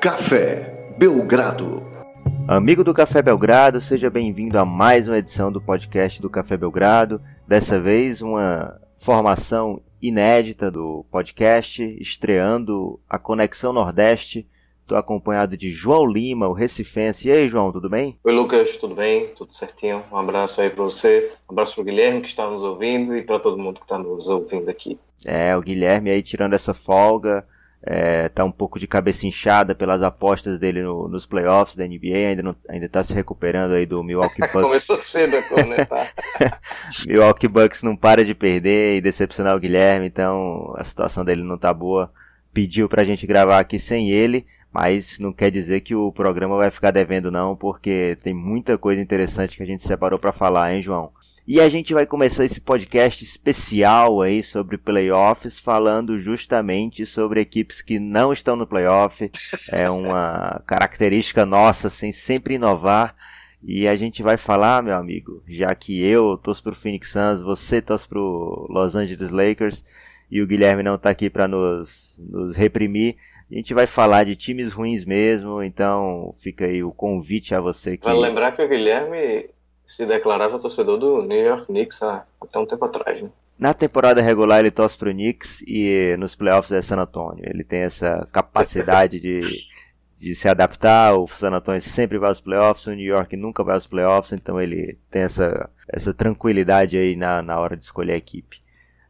Café Belgrado. Amigo do Café Belgrado, seja bem-vindo a mais uma edição do podcast do Café Belgrado. Dessa vez, uma formação inédita do podcast, estreando a Conexão Nordeste. Estou acompanhado de João Lima, o Recifense. E aí, João, tudo bem? Oi, Lucas, tudo bem? Tudo certinho? Um abraço aí para você, um abraço para o Guilherme que está nos ouvindo e para todo mundo que está nos ouvindo aqui. É, o Guilherme aí tirando essa folga, é, tá um pouco de cabeça inchada pelas apostas dele no, nos playoffs da NBA, ainda, não, ainda tá se recuperando aí do Milwaukee Bucks. Começou cedo a conectar. Milwaukee Bucks não para de perder e decepcionar o Guilherme, então a situação dele não tá boa. Pediu pra gente gravar aqui sem ele, mas não quer dizer que o programa vai ficar devendo não, porque tem muita coisa interessante que a gente separou para falar, hein, João? E a gente vai começar esse podcast especial aí sobre playoffs, falando justamente sobre equipes que não estão no playoff. É uma característica nossa, assim, sempre inovar. E a gente vai falar, meu amigo, já que eu torço pro Phoenix Suns, você torce pro Los Angeles Lakers e o Guilherme não tá aqui para nos, nos reprimir. A gente vai falar de times ruins mesmo, então fica aí o convite a você que. Vale lembrar que o Guilherme se declarava torcedor do New York Knicks há até um tempo atrás, né? Na temporada regular ele torce pro Knicks e nos playoffs é San Antonio. Ele tem essa capacidade de, de se adaptar. O San Antonio sempre vai aos playoffs, o New York nunca vai aos playoffs, então ele tem essa, essa tranquilidade aí na, na hora de escolher a equipe.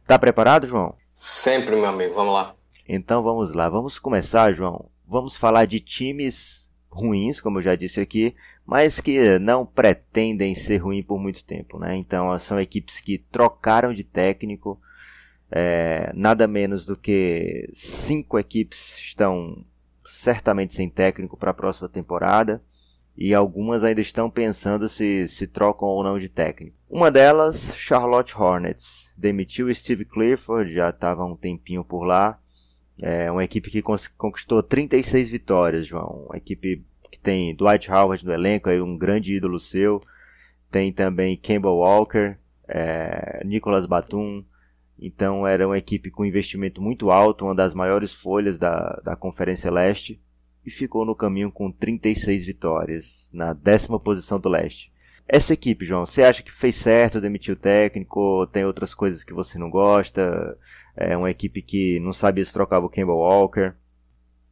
Tá preparado, João? Sempre, meu amigo. Vamos lá. Então vamos lá. Vamos começar, João. Vamos falar de times ruins, como eu já disse aqui, mas que não pretendem ser ruins por muito tempo, né? Então são equipes que trocaram de técnico, é, nada menos do que cinco equipes estão certamente sem técnico para a próxima temporada e algumas ainda estão pensando se se trocam ou não de técnico. Uma delas, Charlotte Hornets, demitiu Steve Clifford, já estava um tempinho por lá. É uma equipe que conquistou 36 vitórias, João. Uma equipe que tem Dwight Howard no elenco, aí um grande ídolo seu. Tem também Campbell Walker, é, Nicolas Batum. Então era uma equipe com investimento muito alto, uma das maiores folhas da, da Conferência Leste. E ficou no caminho com 36 vitórias, na décima posição do leste. Essa equipe, João, você acha que fez certo demitir o técnico? Tem outras coisas que você não gosta? É uma equipe que não sabia se trocava o Campbell Walker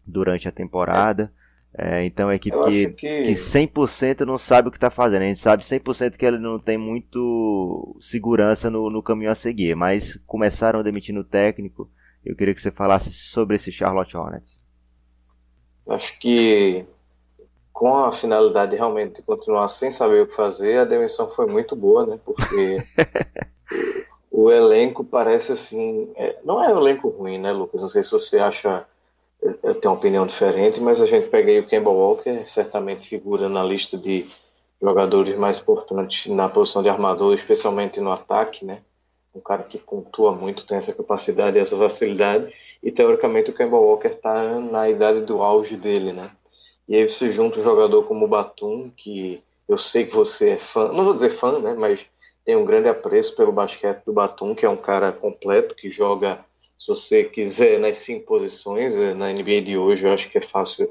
durante a temporada. É, então é uma equipe que, que... que 100% não sabe o que está fazendo. A gente sabe 100% que ele não tem muito segurança no, no caminho a seguir. Mas começaram demitindo o técnico. Eu queria que você falasse sobre esse Charlotte Hornets. Acho que com a finalidade realmente de continuar sem saber o que fazer, a demissão foi muito boa, né? Porque o elenco parece assim. É, não é um elenco ruim, né, Lucas? Não sei se você acha eu tenho uma opinião diferente, mas a gente pega aí o Kemba Walker, certamente figura na lista de jogadores mais importantes na posição de armador, especialmente no ataque, né? Um cara que pontua muito, tem essa capacidade essa facilidade, e teoricamente o Kemba Walker está na idade do auge dele, né? E aí você junta um jogador como o Batum, que eu sei que você é fã, não vou dizer fã, né? Mas tem um grande apreço pelo basquete do Batum, que é um cara completo, que joga se você quiser nas cinco posições, eh, na NBA de hoje, eu acho que é fácil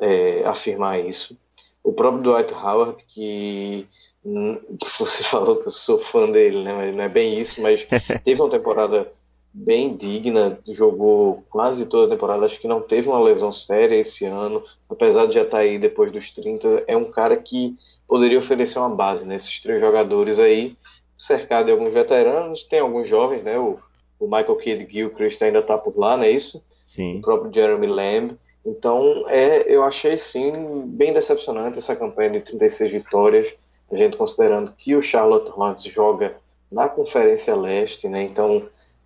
é, afirmar isso. O próprio Dwight Howard, que hum, você falou que eu sou fã dele, né? Mas não é bem isso, mas teve uma temporada bem digna, jogou quase toda a temporada, acho que não teve uma lesão séria esse ano, apesar de já estar tá aí depois dos 30, é um cara que poderia oferecer uma base nesses três jogadores aí, cercado de alguns veteranos, tem alguns jovens, né? O o Michael Kidd Gilchrist ainda está por lá, não é isso? Sim. O próprio Jeremy Lamb. Então, é, eu achei sim bem decepcionante essa campanha de 36 vitórias, a gente considerando que o Charlotte Hornets joga na Conferência Leste, né? Então,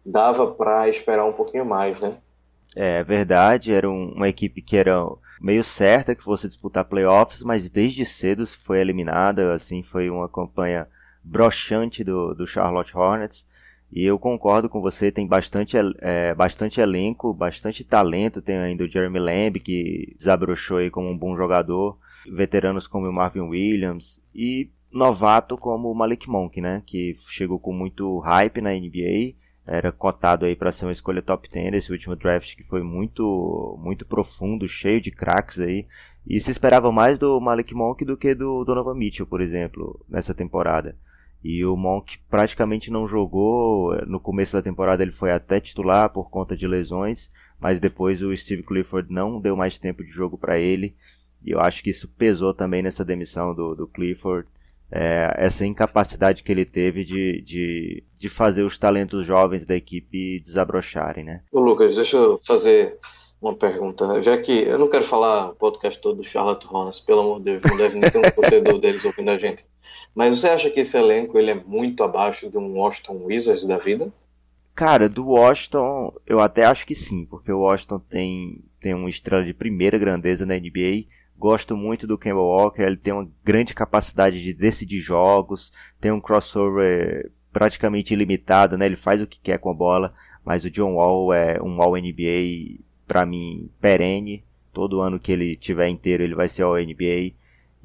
dava para esperar um pouquinho mais, né? É verdade, era um, uma equipe que era meio certa que fosse disputar playoffs, mas desde cedo foi eliminada, assim, foi uma campanha broxante do, do Charlotte Hornets. E eu concordo com você, tem bastante, é, bastante elenco, bastante talento. Tem ainda o Jeremy Lamb, que desabrochou aí como um bom jogador. Veteranos como o Marvin Williams. E novato como o Malik Monk, né? Que chegou com muito hype na NBA. Era cotado aí para ser uma escolha top 10 esse último draft que foi muito muito profundo, cheio de craques aí. E se esperava mais do Malik Monk do que do Donovan Mitchell, por exemplo, nessa temporada. E o Monk praticamente não jogou. No começo da temporada ele foi até titular por conta de lesões, mas depois o Steve Clifford não deu mais tempo de jogo para ele. E eu acho que isso pesou também nessa demissão do, do Clifford é, essa incapacidade que ele teve de, de, de fazer os talentos jovens da equipe desabrocharem, né? Ô Lucas, deixa eu fazer uma pergunta, né? já que eu não quero falar o podcast todo do Charlotte Hornets, pelo amor de Deus, não deve nem ter um torcedor deles ouvindo a gente. Mas você acha que esse elenco ele é muito abaixo de um Washington Wizards da vida? Cara, do Washington, eu até acho que sim, porque o Washington tem, tem uma estrela de primeira grandeza na NBA, Gosto muito do Kemba Walker, ele tem uma grande capacidade de decidir jogos, tem um crossover praticamente ilimitado, né? Ele faz o que quer com a bola, mas o John Wall é um All NBA para mim perene. Todo ano que ele tiver inteiro, ele vai ser All NBA.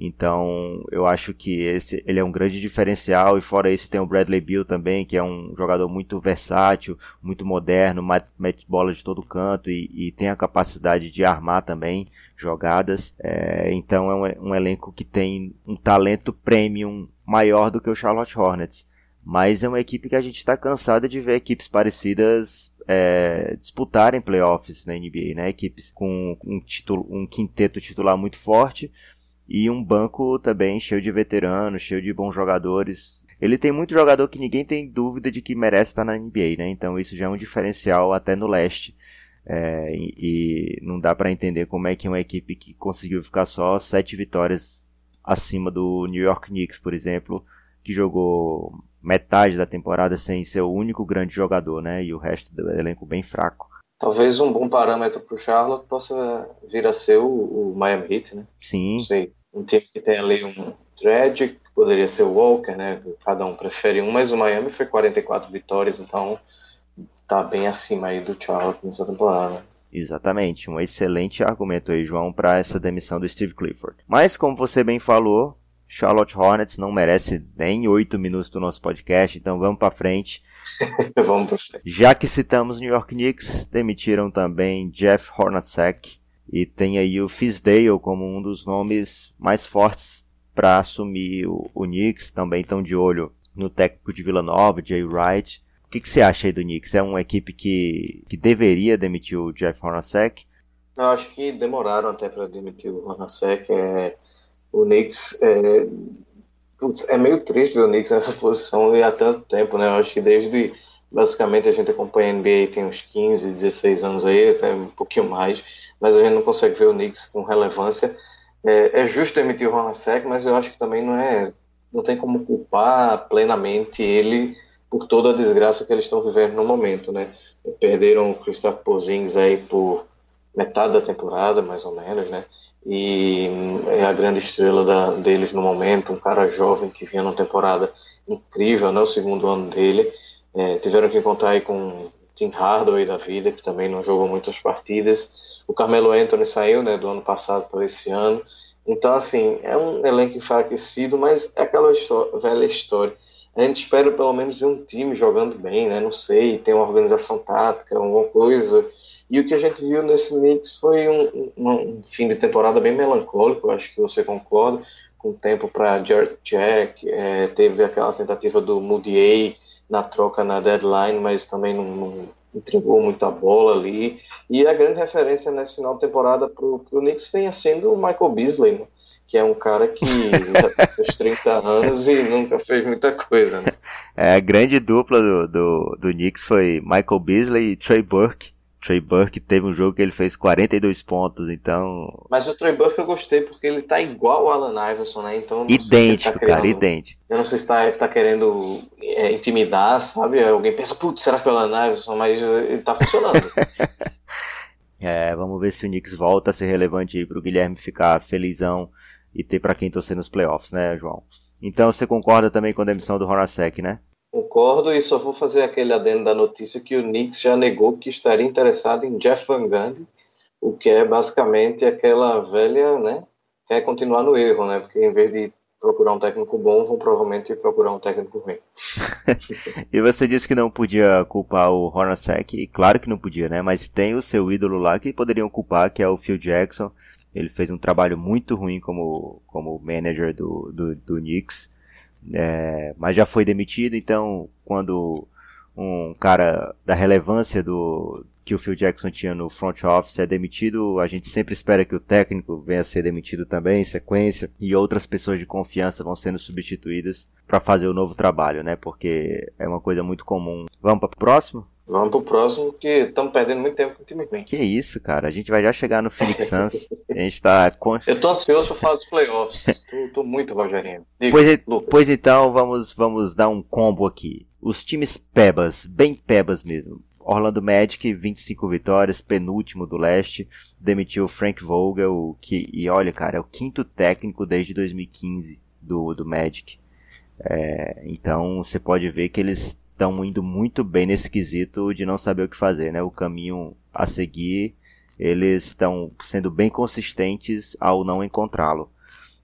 Então, eu acho que esse ele é um grande diferencial e fora isso tem o Bradley Beal também, que é um jogador muito versátil, muito moderno, mete bola de todo canto e, e tem a capacidade de armar também jogadas. É, então é um, um, elenco que tem um talento premium maior do que o Charlotte Hornets. Mas é uma equipe que a gente está cansado de ver equipes parecidas é, disputarem playoffs na NBA, né? Equipes com um, título, um quinteto titular muito forte e um banco também cheio de veteranos, cheio de bons jogadores. Ele tem muito jogador que ninguém tem dúvida de que merece estar na NBA, né? Então isso já é um diferencial até no leste. É, e, e, não dá para entender como é que uma equipe que conseguiu ficar só sete vitórias acima do New York Knicks, por exemplo, que jogou metade da temporada sem ser o único grande jogador, né? E o resto do elenco bem fraco. Talvez um bom parâmetro para o Charlotte possa vir a ser o, o Miami Heat, né? Sim. Não sei um time que tem ali um que poderia ser o Walker, né? Cada um prefere um, mas o Miami foi 44 vitórias, então tá bem acima aí do Charlotte nessa temporada. Exatamente, um excelente argumento aí, João, para essa demissão do Steve Clifford. Mas como você bem falou, Charlotte Hornets não merece nem oito minutos do nosso podcast, então vamos para frente. vamos para frente. Já que citamos New York Knicks, demitiram também Jeff Hornacek, e tem aí o Fisdale como um dos nomes mais fortes para assumir o, o Knicks. Também estão de olho no técnico de Vila Nova, Jay Wright. O que, que você acha aí do Knicks? É uma equipe que, que deveria demitir o Jeff Hornacek? Eu acho que demoraram até para demitir o Hornacek. É, o Knicks é, putz, é meio triste ver o Knicks nessa posição e há tanto tempo, né? Eu acho que desde basicamente a gente acompanha a NBA tem uns 15, 16 anos aí, até um pouquinho mais mas a gente não consegue ver o Knicks com relevância. É, é justo demitir o Hornacek, mas eu acho que também não é, não tem como culpar plenamente ele por toda a desgraça que eles estão vivendo no momento, né? Perderam o Christoph Porzingis aí por metade da temporada, mais ou menos, né? E é a grande estrela da, deles no momento, um cara jovem que vinha numa temporada incrível, né? O segundo ano dele. É, tiveram que contar aí com Tim Hardaway da vida, que também não jogou muitas partidas. O Carmelo Anthony saiu né, do ano passado para esse ano. Então, assim, é um elenco enfraquecido, mas é aquela velha história. A gente espera pelo menos ver um time jogando bem, né? Não sei, ter uma organização tática, alguma coisa. E o que a gente viu nesse Knicks foi um, um, um fim de temporada bem melancólico, acho que você concorda, com tempo para Jared Jack, é, teve aquela tentativa do Moody na troca na deadline, mas também não, não entregou muita bola ali. E a grande referência nesse final de temporada para o Knicks venha sendo o Michael Beasley, né? que é um cara que já tem uns 30 anos e nunca fez muita coisa. Né? É, a grande dupla do, do, do Knicks foi Michael Beasley e Trey Burke. Trey Burke teve um jogo que ele fez 42 pontos, então. Mas o Trey Burke eu gostei porque ele tá igual ao Alan Iverson, né? Então. Idêntico, tá querendo... cara, idêntico. Eu não sei se tá, tá querendo é, intimidar, sabe? Alguém pensa, putz, será que é o Alan Iverson? Mas ele tá funcionando. é, vamos ver se o Knicks volta a ser relevante aí pro Guilherme ficar felizão e ter para quem torcer nos playoffs, né, João? Então você concorda também com a demissão do Hornacek, né? Concordo e só vou fazer aquele adendo da notícia que o Knicks já negou que estaria interessado em Jeff Van Gundy, o que é basicamente aquela velha, né, quer continuar no erro, né, porque em vez de procurar um técnico bom, vão provavelmente procurar um técnico ruim. e você disse que não podia culpar o Hornacek, claro que não podia, né? Mas tem o seu ídolo lá que poderiam culpar, que é o Phil Jackson. Ele fez um trabalho muito ruim como, como manager do, do, do Knicks, é, mas já foi demitido, então quando um cara da relevância do, que o Phil Jackson tinha no front office é demitido, a gente sempre espera que o técnico venha a ser demitido também em sequência e outras pessoas de confiança vão sendo substituídas para fazer o novo trabalho, né? Porque é uma coisa muito comum. Vamos para o próximo? Vamos pro próximo, que estamos perdendo muito tempo com o time bem. Que isso, cara. A gente vai já chegar no Phoenix Suns. a gente tá. Eu tô ansioso pra falar dos playoffs. tô, tô muito, Rogerinho. Diga, pois, pois, então, vamos, vamos dar um combo aqui. Os times pebas, bem pebas mesmo. Orlando Magic, 25 vitórias, penúltimo do leste, demitiu Frank Vogel, que, e olha, cara, é o quinto técnico desde 2015 do, do Magic. É, então você pode ver que eles estão indo muito bem nesse quesito de não saber o que fazer, né? O caminho a seguir, eles estão sendo bem consistentes ao não encontrá-lo.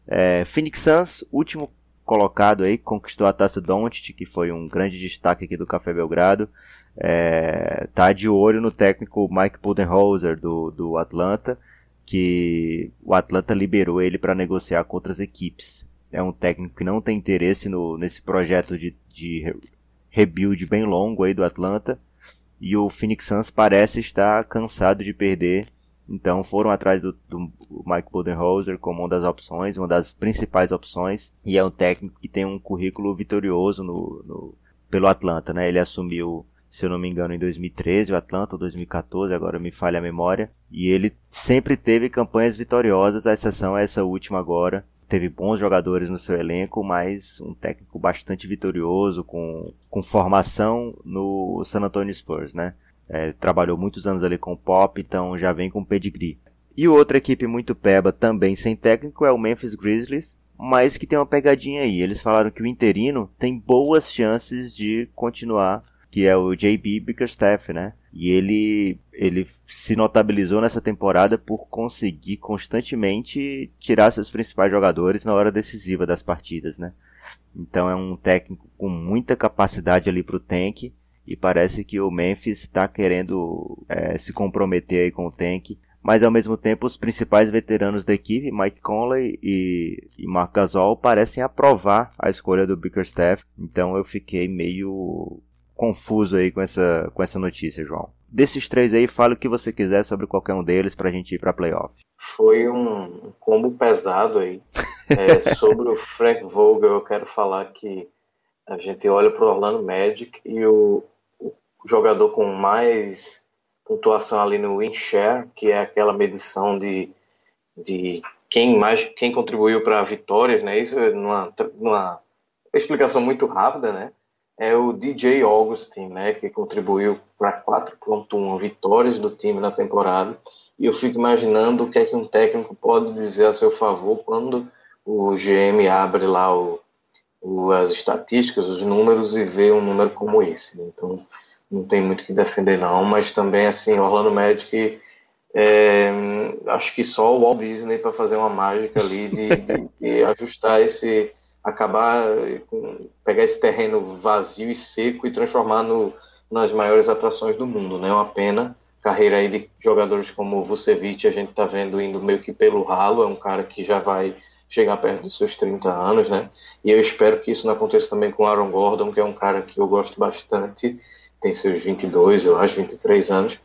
É, Phoenix Suns, último colocado aí, conquistou a taça Doncic, que foi um grande destaque aqui do Café Belgrado é, tá de olho no técnico Mike Budenholzer do, do Atlanta, que o Atlanta liberou ele para negociar com outras equipes. É um técnico que não tem interesse no, nesse projeto de, de rebuild bem longo aí do Atlanta. E o Phoenix Suns parece estar cansado de perder. Então foram atrás do, do Mike Budenholzer como uma das opções, uma das principais opções. E é um técnico que tem um currículo vitorioso no, no pelo Atlanta, né? Ele assumiu se eu não me engano, em 2013, o Atlanta, ou 2014, agora me falha a memória. E ele sempre teve campanhas vitoriosas, à exceção a essa última agora. Teve bons jogadores no seu elenco, mas um técnico bastante vitorioso, com, com formação no San Antonio Spurs, né? É, trabalhou muitos anos ali com o Pop, então já vem com pedigree. E outra equipe muito peba, também sem técnico, é o Memphis Grizzlies, mas que tem uma pegadinha aí. Eles falaram que o interino tem boas chances de continuar que é o JB Bickerstaff, né? E ele, ele se notabilizou nessa temporada por conseguir constantemente tirar seus principais jogadores na hora decisiva das partidas, né? Então é um técnico com muita capacidade ali para o tank e parece que o Memphis está querendo é, se comprometer aí com o tank. Mas ao mesmo tempo os principais veteranos da equipe, Mike Conley e, e Mark Gasol, parecem aprovar a escolha do Bickerstaff. Então eu fiquei meio confuso aí com essa, com essa notícia, João. Desses três aí, fala o que você quiser sobre qualquer um deles pra gente ir pra playoff. Foi um combo pesado aí. É, sobre o Frank Vogel, eu quero falar que a gente olha pro Orlando Magic e o, o jogador com mais pontuação ali no win share, que é aquela medição de, de quem mais quem contribuiu para vitórias, né? Isso é numa, numa explicação muito rápida, né? É o DJ Augustin, né, que contribuiu para 4.1 vitórias do time na temporada. E eu fico imaginando o que é que um técnico pode dizer a seu favor quando o GM abre lá o, o, as estatísticas, os números e vê um número como esse. Então, não tem muito que defender não, mas também assim, Orlando Magic é, acho que só o Walt Disney para fazer uma mágica ali de, de, de ajustar esse acabar pegar esse terreno vazio e seco e transformar no, nas maiores atrações do mundo, né? É uma pena. Carreira aí de jogadores como Vucevic, a gente tá vendo indo meio que pelo ralo, é um cara que já vai chegar perto dos seus 30 anos, né? E eu espero que isso não aconteça também com Aaron Gordon, que é um cara que eu gosto bastante, tem seus 22, eu acho, 23 anos,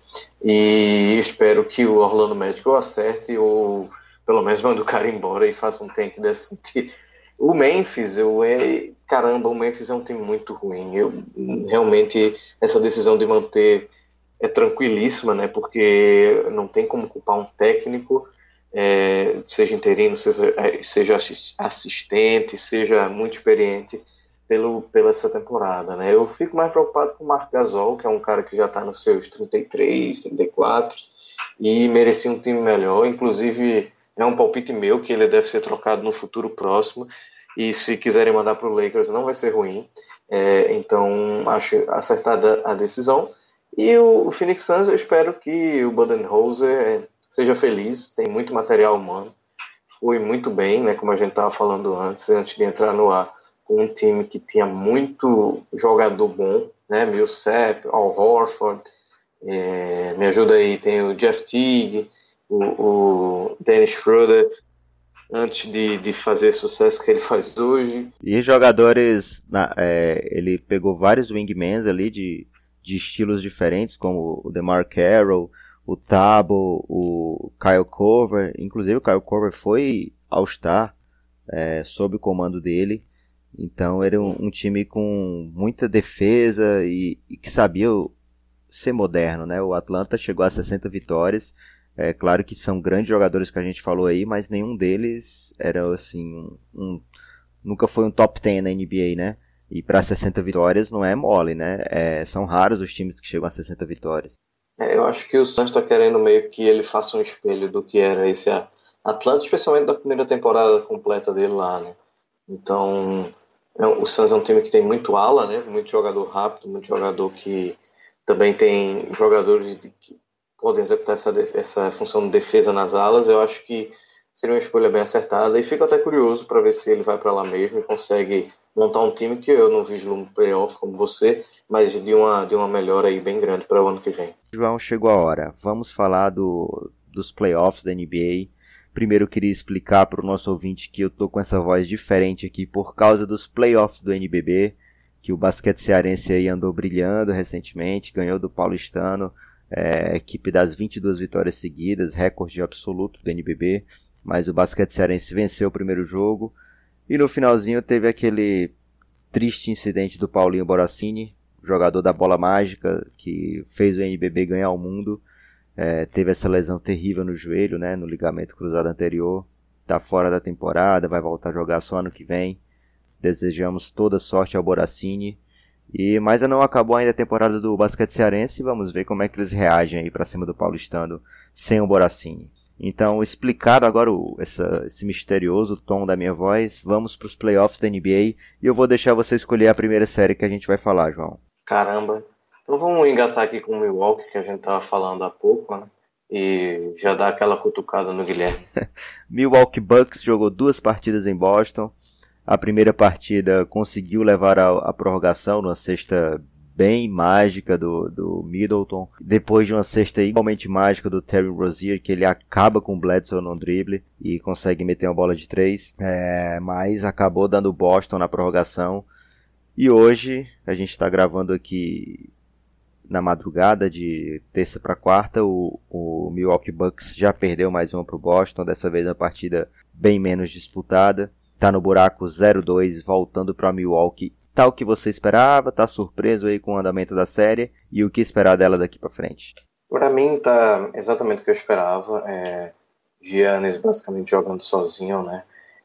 e espero que o Orlando Magic ou acerte ou pelo menos manda o cara embora e faça um tank decente o Memphis, eu é, caramba, o Memphis é um time muito ruim. Eu realmente essa decisão de manter é tranquilíssima, né? Porque não tem como culpar um técnico, é, seja interino, seja, é, seja assistente, seja muito experiente pelo pela essa temporada, né? Eu fico mais preocupado com o Marc Gasol, que é um cara que já está nos seus 33, 34 e merecia um time melhor, inclusive é um palpite meu que ele deve ser trocado no futuro próximo. E se quiserem mandar para o Lakers, não vai ser ruim. É, então, acho acertada a decisão. E o, Phoenix Suns, eu espero que o Budenholzer seja feliz. Tem muito material humano. foi muito bem, né, como a gente estava falando antes, antes de entrar no ar, com um time que tinha muito jogador bom, né, Millsap, Al Horford, é, me ajuda aí, tem o Jeff Teague, o, o Dennis Schroeder, antes de, de fazer sucesso que ele faz hoje. E jogadores, na, é, ele pegou vários wingmans ali de, de estilos diferentes, como o DeMar Carroll, o Tabo, o Kyle Cover, inclusive o Kyle Cover foi All-Star é, sob o comando dele. Então era um, um time com muita defesa e, e, que sabia ser moderno, né? O Atlanta chegou a 60 vitórias. É claro que são grandes jogadores que a gente falou aí, mas nenhum deles era assim um, nunca foi um top 10 na NBA, né? E para 60 vitórias não é mole, né? É, são raros os times que chegam a 60 vitórias. É, eu acho que o Santos está querendo meio que ele faça um espelho do que era esse Atlanta, especialmente da primeira temporada completa dele lá, né? Então, é, o Santos é um time que tem muito ala, né? Muito jogador rápido, muito jogador que também tem jogadores de, podem executar essa, essa função de defesa nas alas. Eu acho que seria uma escolha bem acertada e fico até curioso para ver se ele vai para lá mesmo e consegue montar um time que eu não no playoff como você, mas de uma, de uma melhora aí bem grande para o ano que vem. João, chegou a hora. Vamos falar do, dos playoffs da NBA. Primeiro eu queria explicar para o nosso ouvinte que eu tô com essa voz diferente aqui por causa dos playoffs do NBB, que o basquete cearense aí andou brilhando recentemente, ganhou do Paulistano, é, equipe das 22 vitórias seguidas, recorde absoluto do NBB, mas o basquete cearense venceu o primeiro jogo, e no finalzinho teve aquele triste incidente do Paulinho Boracini, jogador da bola mágica, que fez o NBB ganhar o mundo. É, teve essa lesão terrível no joelho, né, no ligamento cruzado anterior. Está fora da temporada, vai voltar a jogar só ano que vem. Desejamos toda sorte ao Boracini. E, mas não acabou ainda a temporada do basquete cearense. Vamos ver como é que eles reagem aí para cima do paulistano sem o Boracini. Então, explicado agora o, essa, esse misterioso tom da minha voz, vamos para os playoffs da NBA e eu vou deixar você escolher a primeira série que a gente vai falar, João. Caramba. Então vamos engatar aqui com o Milwaukee, que a gente estava falando há pouco, né? E já dar aquela cutucada no Guilherme. Milwaukee Bucks jogou duas partidas em Boston. A primeira partida conseguiu levar a, a prorrogação numa sexta bem mágica do, do Middleton. Depois de uma cesta igualmente mágica do Terry Rozier, que ele acaba com o Bledsoe no drible e consegue meter uma bola de três. É, mas acabou dando Boston na prorrogação. E hoje a gente está gravando aqui na madrugada de terça para quarta. O, o Milwaukee Bucks já perdeu mais uma para o Boston. Dessa vez uma partida bem menos disputada. Está no buraco 0-2, voltando para Milwaukee Tá o que você esperava? Tá surpreso aí com o andamento da série? E o que esperar dela daqui para frente? Para mim tá exatamente o que eu esperava. É, Giannis basicamente jogando sozinho, né?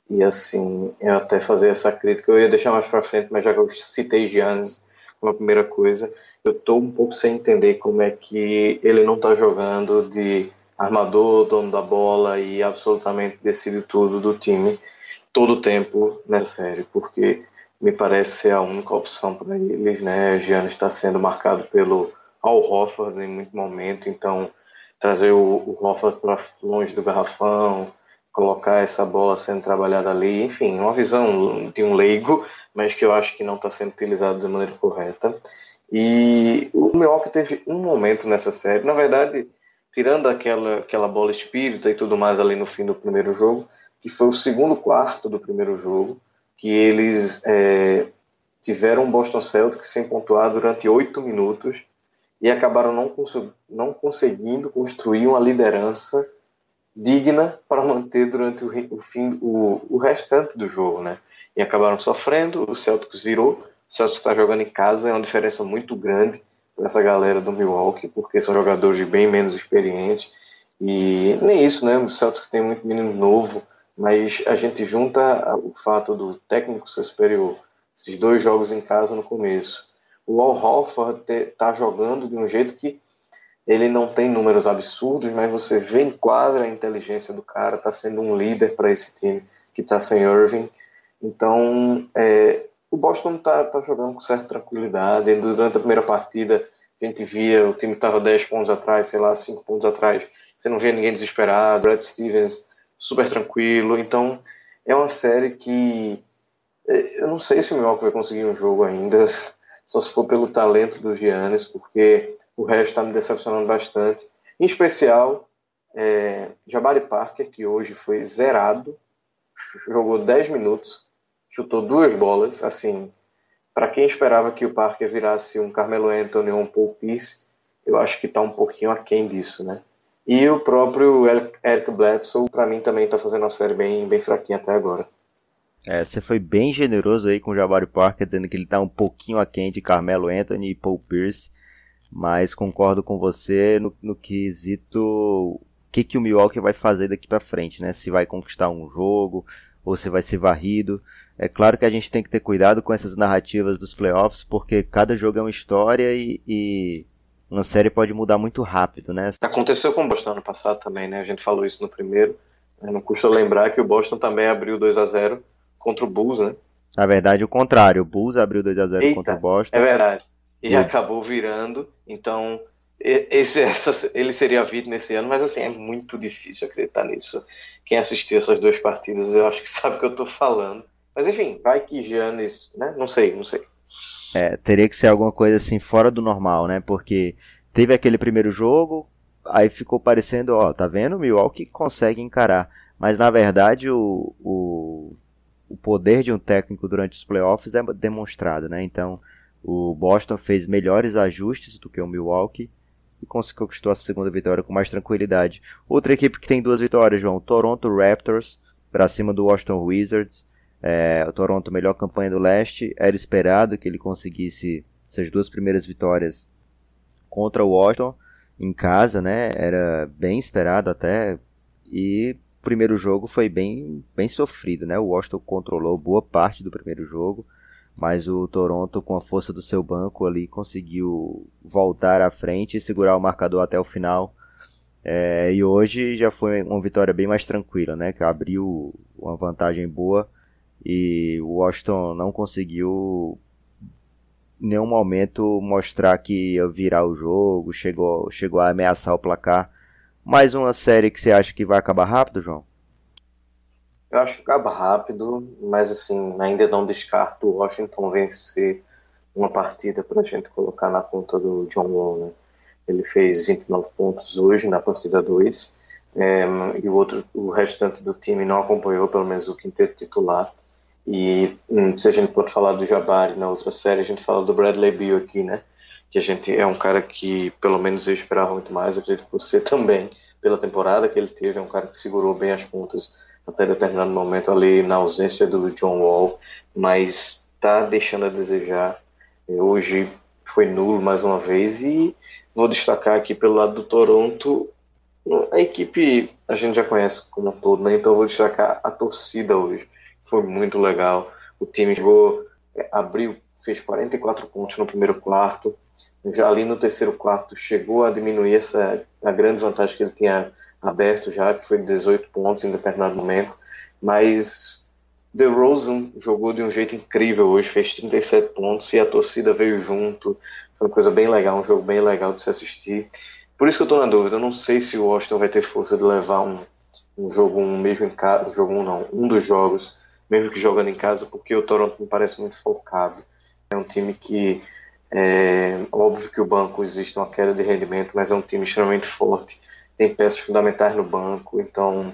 E assim, eu até fazer essa crítica, eu ia deixar mais para frente, mas já que eu citei Giannis como a primeira coisa, eu tô um pouco sem entender como é que ele não tá jogando de armador, dono da bola e absolutamente decide tudo do time todo o tempo nessa série, porque me parece ser a única opção para eles, né? Giannis está sendo marcado pelo Al Hofford em muito momento, então trazer o, o para longe do garrafão, colocar essa bola sendo trabalhada ali, enfim, uma visão de um leigo, mas que eu acho que não está sendo utilizado de maneira correta. E o Milwaukee teve um momento nessa série, na verdade, tirando aquela, aquela bola espírita e tudo mais ali no fim do primeiro jogo, que foi o segundo quarto do primeiro jogo, que eles é, tiveram um Boston Celtics sem pontuar durante oito minutos e acabaram não, não conseguindo construir uma liderança digna para manter durante o, o fim o, o, restante do jogo, né? E acabaram sofrendo. O Celtics virou. O Celtics está jogando em casa é uma diferença muito grande para essa galera do Milwaukee, porque são jogadores bem menos experientes e nem isso, né? O Celtics tem muito menino novo mas a gente junta o fato do técnico ser superior, esses dois jogos em casa no começo. O Al Horford está jogando de um jeito que ele não tem números absurdos, mas você vê em quadra a inteligência do cara, está sendo um líder para esse time que está sem Irving. Então, é, o Boston está tá jogando com certa tranquilidade. Durante a primeira partida, a gente via o time estava 10 pontos atrás, sei lá, 5 pontos atrás. Você não via ninguém desesperado. Brad Stevens super tranquilo. Então, é uma série que é, eu não sei se o Milwaukee vai conseguir um jogo ainda, só se for pelo talento do Giannis, porque o resto está me decepcionando bastante. Em especial, é, Jabari Parker, que hoje foi zerado, jogou 10 minutos, chutou duas bolas. Assim, para quem esperava que o Parker virasse um Carmelo Anthony ou um Paul Pierce, eu acho que está um pouquinho aquém disso, né? E o próprio Eric Bledsoe, para mim, também está fazendo uma série bem, bem fraquinha até agora. É, você foi bem generoso aí com o Jabari Parker, dizendo que ele está um pouquinho aquém de Carmelo Anthony e Paul Pierce. Mas concordo com você no, no quesito o que, que o Milwaukee vai fazer daqui para frente, né? Se vai conquistar um jogo ou se vai ser varrido. É claro que a gente tem que ter cuidado com essas narrativas dos playoffs, porque cada jogo é uma história e, e uma série pode mudar muito rápido, né? Aconteceu com o Boston ano passado também, né? A gente falou isso no primeiro. Não custa lembrar que o Boston também abriu 2 a 0 contra o Bulls, né? Na verdade, o contrário. O Bulls abriu 2 a 0 contra o Boston. É verdade. E, e acabou virando. Então, esse, essa, ele seria vítima nesse ano, mas assim, é muito difícil acreditar nisso. Quem assistiu essas duas partidas, eu acho que sabe o que eu tô falando. Mas enfim, vai que Giannis, né? Não sei, não sei. É, teria que ser alguma coisa assim fora do normal, né? Porque teve aquele primeiro jogo, aí ficou parecendo, ó, tá vendo? Milwaukee consegue encarar. Mas na verdade o, o, o poder de um técnico durante os playoffs é demonstrado, né? Então o Boston fez melhores ajustes do que o Milwaukee e conquistou a segunda vitória com mais tranquilidade. Outra equipe que tem duas vitórias, João, Toronto Raptors para cima do Washington Wizards. É, o Toronto, melhor campanha do leste. Era esperado que ele conseguisse essas duas primeiras vitórias contra o Washington em casa, né? Era bem esperado até. E o primeiro jogo foi bem, bem sofrido, né? O Washington controlou boa parte do primeiro jogo, mas o Toronto, com a força do seu banco ali, conseguiu voltar à frente e segurar o marcador até o final. É, e hoje já foi uma vitória bem mais tranquila, né? Que abriu uma vantagem boa e o Washington não conseguiu em nenhum momento mostrar que ia virar o jogo, chegou, chegou a ameaçar o placar. Mais uma série que você acha que vai acabar rápido, João? Eu acho que acaba rápido, mas assim, ainda não descarto o Washington vencer uma partida para a gente colocar na conta do John Wall, né? Ele fez 29 pontos hoje na partida 2, é, e o outro, o restante do time não acompanhou, pelo menos o quinteto titular. E hum, se a gente pode falar do Jabari na outra série, a gente fala do Bradley Beal aqui, né? Que a gente é um cara que, pelo menos, eu esperava muito mais, acredito que você também, pela temporada que ele teve, é um cara que segurou bem as pontas até determinado momento ali na ausência do John Wall, mas tá deixando a desejar. Hoje foi nulo mais uma vez e vou destacar aqui pelo lado do Toronto a equipe a gente já conhece como um todo, né? Então vou destacar a torcida hoje foi muito legal. O time jogou, é, abriu, fez 44 pontos no primeiro quarto. Já ali no terceiro quarto chegou a diminuir essa a grande vantagem que ele tinha aberto já, que foi 18 pontos em determinado momento. Mas The Rosen jogou de um jeito incrível hoje, fez 37 pontos e a torcida veio junto. Foi uma coisa bem legal, um jogo bem legal de se assistir. Por isso que eu estou na dúvida, eu não sei se o Washington vai ter força de levar um, um jogo um mesmo em casa, um jogo um não, um dos jogos mesmo que jogando em casa, porque o Toronto me parece muito focado. É um time que, é, óbvio que o banco existe uma queda de rendimento, mas é um time extremamente forte, tem peças fundamentais no banco, então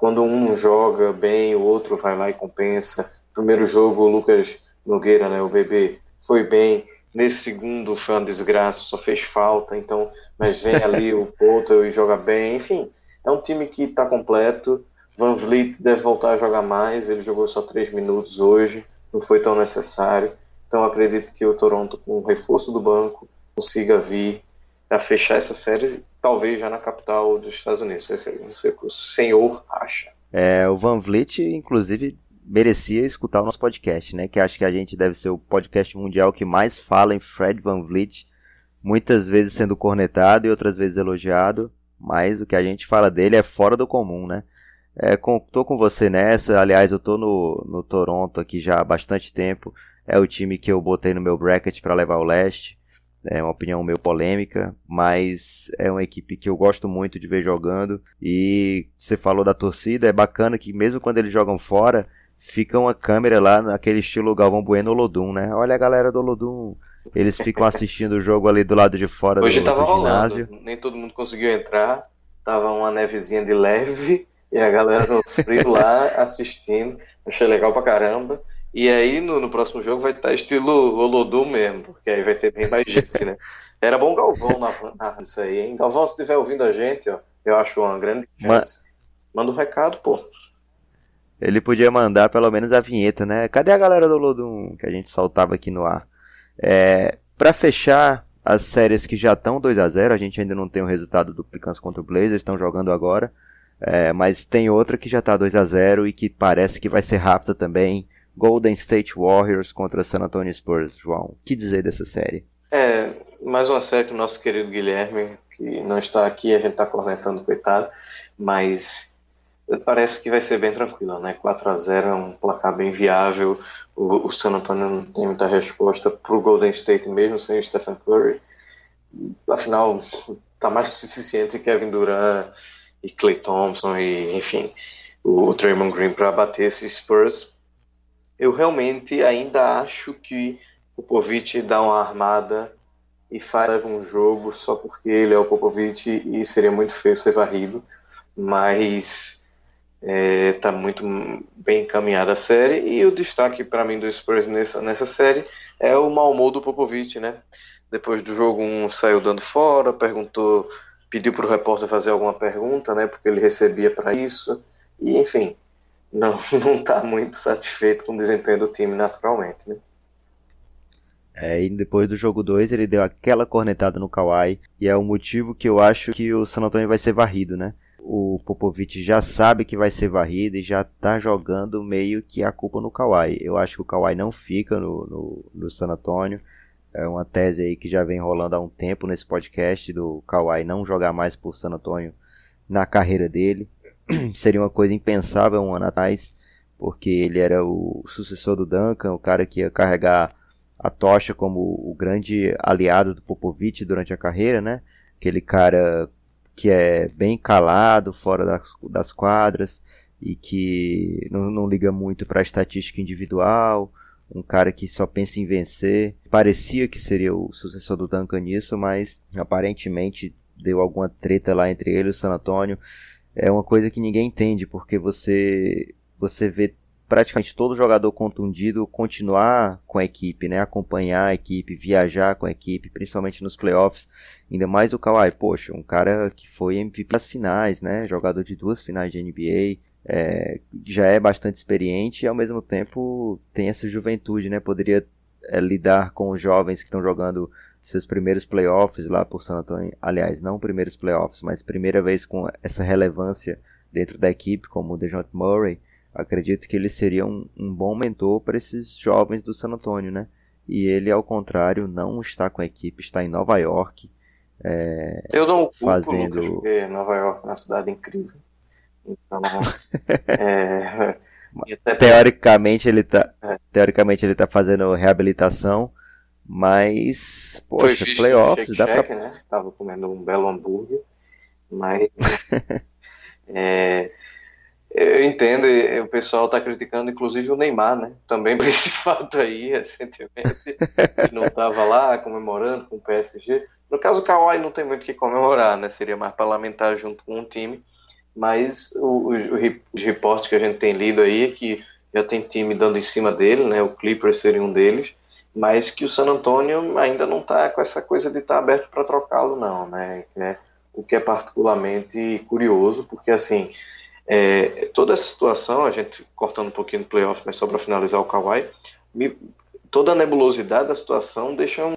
quando um joga bem, o outro vai lá e compensa. Primeiro jogo, o Lucas Nogueira, né, o bebê, foi bem. Nesse segundo foi uma desgraça, só fez falta, então, mas vem ali o Porto e joga bem. Enfim, é um time que está completo Van Vliet deve voltar a jogar mais, ele jogou só 3 minutos hoje, não foi tão necessário. Então acredito que o Toronto, com o reforço do banco, consiga vir a fechar essa série, talvez já na capital dos Estados Unidos. Não que o senhor acha. É, o Van Vliet, inclusive, merecia escutar o nosso podcast, né? Que acho que a gente deve ser o podcast mundial que mais fala em Fred Van Vliet, muitas vezes sendo cornetado e outras vezes elogiado, mas o que a gente fala dele é fora do comum, né? É, com, tô com você nessa. Aliás, eu tô no, no Toronto aqui já há bastante tempo. É o time que eu botei no meu bracket para levar o leste. É uma opinião meio polêmica, mas é uma equipe que eu gosto muito de ver jogando. E você falou da torcida, é bacana que mesmo quando eles jogam fora, fica uma câmera lá naquele estilo Galvão Bueno Olodum, né? Olha a galera do Olodum. Eles ficam assistindo o jogo ali do lado de fora Hoje do, tava do ginásio. rolando, nem todo mundo conseguiu entrar. Tava uma nevezinha de leve e a galera no frio lá assistindo. Achei legal pra caramba. E aí no, no próximo jogo vai estar estilo Olodum mesmo, porque aí vai ter bem mais gente, né? Era bom Galvão na, na isso aí, hein? Galvão, se estiver ouvindo a gente, ó, eu acho uma grande chance. Manda um recado, pô. Ele podia mandar pelo menos a vinheta, né? Cadê a galera do Olodum que a gente soltava aqui no ar? É, para fechar as séries que já estão 2 a 0 a gente ainda não tem o resultado do Pelicans contra o Blazers, estão jogando agora. É, mas tem outra que já está 2 a 0 e que parece que vai ser rápida também. Golden State Warriors contra San Antonio Spurs, João. O que dizer dessa série? É, mais uma série o nosso querido Guilherme, que não está aqui, a gente está cornetando, coitado, mas parece que vai ser bem tranquila, né? 4 a 0 é um placar bem viável. O, o San Antonio não tem muita resposta para o Golden State mesmo sem o Stephen Curry. Afinal, tá mais que suficiente Kevin Durant e Clay Thompson e, enfim, o Draymond Green para bater esses Spurs. Eu realmente ainda acho que o Popovich dá uma armada e faz um jogo só porque ele é o Popovich e seria muito feio ser varrido, mas é, tá muito bem encaminhada a série e o destaque para mim do Spurs nessa, nessa série é o mau humor do Popovich, né? Depois do jogo um saiu dando fora, perguntou, pediu para o repórter fazer alguma pergunta, né? Porque ele recebia para isso e enfim, não está muito satisfeito com o desempenho do time naturalmente, né? É, e depois do jogo 2 ele deu aquela cornetada no Kawhi e é o motivo que eu acho que o San Antonio vai ser varrido, né? O Popovich já sabe que vai ser varrido e já tá jogando meio que a culpa no Kawhi. Eu acho que o Kawhi não fica no, no, no San Antonio. É uma tese aí que já vem rolando há um tempo nesse podcast do Kawhi não jogar mais por San Antonio na carreira dele. Seria uma coisa impensável um ano atrás, porque ele era o sucessor do Duncan, o cara que ia carregar a tocha como o grande aliado do Popovich durante a carreira, né? Aquele cara que é bem calado fora das, das quadras e que não, não liga muito para a estatística individual, um cara que só pensa em vencer. Parecia que seria o sucessor do Duncan nisso, mas aparentemente deu alguma treta lá entre ele e o San Antonio. É uma coisa que ninguém entende, porque você você vê praticamente todo jogador contundido continuar com a equipe, né? Acompanhar a equipe, viajar com a equipe, principalmente nos playoffs. Ainda mais o Kawhi, poxa, um cara que foi MVP das finais, né? Jogador de duas finais de NBA. É, já é bastante experiente e ao mesmo tempo tem essa juventude, né? Poderia é, lidar com os jovens que estão jogando seus primeiros playoffs lá por San Antonio. Aliás, não primeiros playoffs, mas primeira vez com essa relevância dentro da equipe, como o DeJounte Murray acredito que ele seria um, um bom mentor para esses jovens do San Antonio, né? E ele, ao contrário, não está com a equipe, está em Nova York. É, Eu não culpo, fazendo... Lucas, porque Nova York é uma cidade incrível. Então, é, teoricamente ele tá, É. teoricamente ele tá fazendo reabilitação, mas foi poxa, xixi, playoffs shake dá pra né? Tava comendo um belo hambúrguer, mas é, eu entendo, o pessoal tá criticando inclusive o Neymar, né? Também por esse fato aí, recentemente, que não tava lá comemorando com o PSG. No caso, o Kawhi não tem muito o que comemorar, né? Seria mais para lamentar junto com o time. Mas os reportes que a gente tem lido aí é que já tem time dando em cima dele, né? O Clippers seria um deles, mas que o San Antonio ainda não está com essa coisa de estar aberto para trocá-lo, não, né? É, o que é particularmente curioso, porque assim, é, toda essa situação, a gente cortando um pouquinho do playoff, mas só para finalizar o Kawhi, me- toda a nebulosidade da situação deixa, um,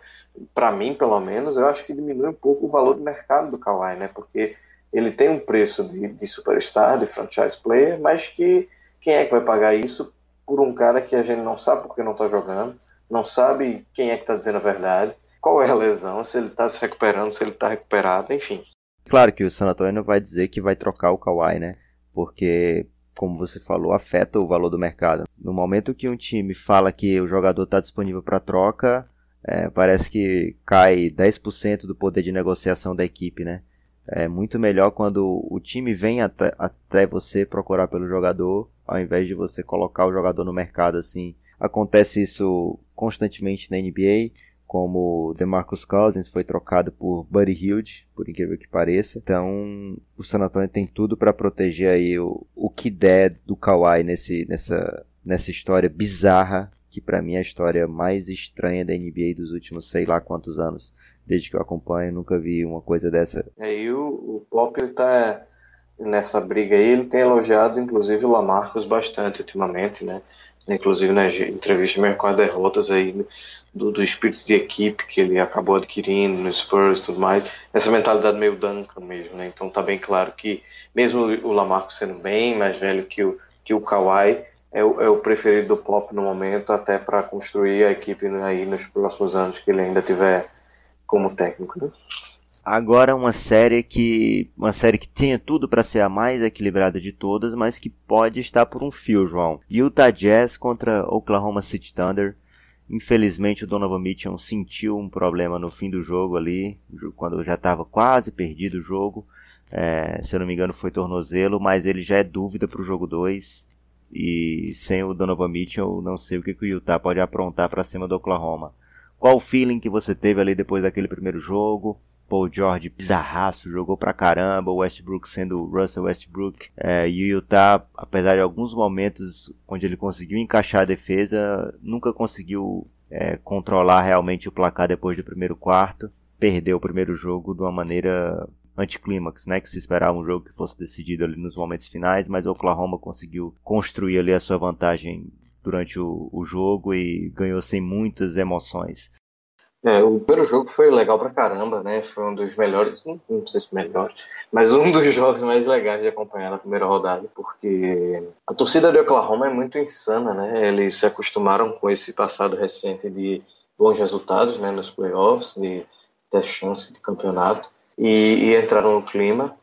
para mim pelo menos, eu acho que diminui um pouco o valor do mercado do Kawhi, né? Porque ele tem um preço de, de superstar, de franchise player, mas que quem é que vai pagar isso por um cara que a gente não sabe porque não está jogando, não sabe quem é que está dizendo a verdade, qual é a lesão, se ele está se recuperando, se ele está recuperado, enfim. Claro que o San Antonio vai dizer que vai trocar o Kawhi, né? Porque, como você falou, afeta o valor do mercado. No momento que um time fala que o jogador está disponível para troca, é, parece que cai 10% do poder de negociação da equipe, né? É muito melhor quando o time vem até, até você procurar pelo jogador, ao invés de você colocar o jogador no mercado assim. Acontece isso constantemente na NBA, como DeMarcus Cousins foi trocado por Buddy Hield, por incrível que pareça. Então, o San Antonio tem tudo para proteger aí o, o que der do Kawhi nesse, nessa, nessa história bizarra, que para mim é a história mais estranha da NBA dos últimos sei lá quantos anos desde que eu acompanho, nunca vi uma coisa dessa. Aí é, o, o Pop ele tá nessa briga aí, ele tem elogiado inclusive o Lamarcus bastante ultimamente, né? Inclusive na entrevista mesmo com as derrotas aí do, do espírito de equipe que ele acabou adquirindo no Spurs e tudo mais, essa mentalidade meio Duncan mesmo, né? Então tá bem claro que mesmo o Lamarcus sendo bem mais velho que o, que o Kawhi, é o, é o preferido do Pop no momento, até para construir a equipe aí nos próximos anos que ele ainda tiver como técnico. Né? Agora uma série que uma série que tinha tudo para ser a mais equilibrada de todas, mas que pode estar por um fio, João. Utah Jazz contra Oklahoma City Thunder. Infelizmente o Donovan Mitchell sentiu um problema no fim do jogo ali, quando já estava quase perdido o jogo. É, se eu não me engano foi tornozelo, mas ele já é dúvida para o jogo 2. E sem o Donovan Mitchell, não sei o que, que o Utah pode aprontar para cima do Oklahoma. Qual o feeling que você teve ali depois daquele primeiro jogo? Paul George bizarraço, jogou pra caramba, Westbrook sendo Russell Westbrook. É, e o Utah, apesar de alguns momentos onde ele conseguiu encaixar a defesa, nunca conseguiu é, controlar realmente o placar depois do primeiro quarto. Perdeu o primeiro jogo de uma maneira anticlímax, né? Que se esperava um jogo que fosse decidido ali nos momentos finais, mas o Oklahoma conseguiu construir ali a sua vantagem durante o, o jogo e ganhou sem muitas emoções. É, o primeiro jogo foi legal pra caramba, né? Foi um dos melhores, não, não sei se melhor, mas um dos jogos mais legais de acompanhar na primeira rodada, porque a torcida de Oklahoma é muito insana, né? Eles se acostumaram com esse passado recente de bons resultados, né? Nos playoffs, de ter chance de campeonato, e, e entraram no clima.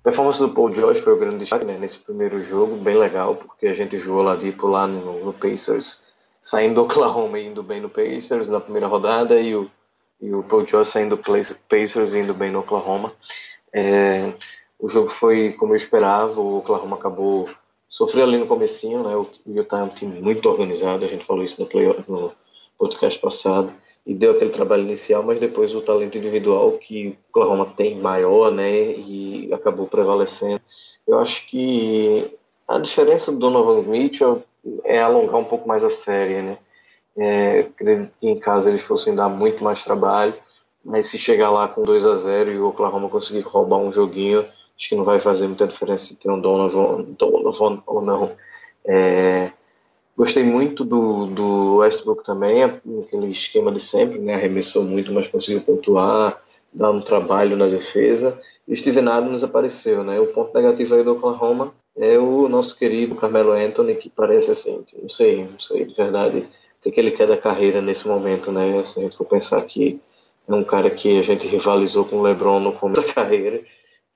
A performance do Paul George foi o grande destaque né, nesse primeiro jogo, bem legal, porque a gente jogou lá tipo lá no, no Pacers, saindo do Oklahoma e indo bem no Pacers na primeira rodada, e o, e o Paul George saindo do Pacers e indo bem no Oklahoma. É, o jogo foi como eu esperava, o Oklahoma acabou sofreu ali no comecinho, né? O Utah é um time muito organizado, a gente falou isso no, no podcast passado e deu aquele trabalho inicial, mas depois o talento individual que o Oklahoma tem maior, né, e acabou prevalecendo. Eu acho que a diferença do Donovan Mitchell é alongar um pouco mais a série, né. É, acredito que em casa eles fossem dar muito mais trabalho, mas se chegar lá com 2 a 0 e o Oklahoma conseguir roubar um joguinho, acho que não vai fazer muita diferença se tem um Donovan, Donovan ou não. É, Gostei muito do, do Westbrook também, aquele esquema de sempre, né? Arremessou muito, mas conseguiu pontuar, dar um trabalho na defesa. E Steven Adams apareceu, né? O ponto negativo aí do Oklahoma é o nosso querido Carmelo Anthony, que parece assim, não sei, não sei de verdade o que, que ele quer da carreira nesse momento, né? Se a gente for pensar que é um cara que a gente rivalizou com o LeBron no começo da carreira,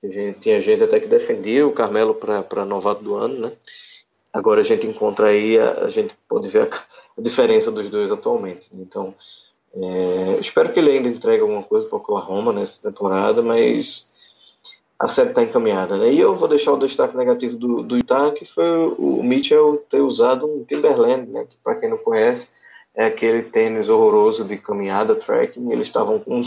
a gente, tinha gente até que defendia o Carmelo para novato do ano, né? Agora a gente encontra aí, a, a gente pode ver a, a, diferença dos dois atualmente. Então, é, espero que ele ainda entregue alguma coisa para o Oklahoma nessa temporada, mas a série está encaminhada. Né? E eu vou deixar o destaque negativo do, do que foi o Mitchell ter usado um Timberland, né? que para quem não conhece, é aquele tênis horroroso de caminhada, trekking. Eles estavam com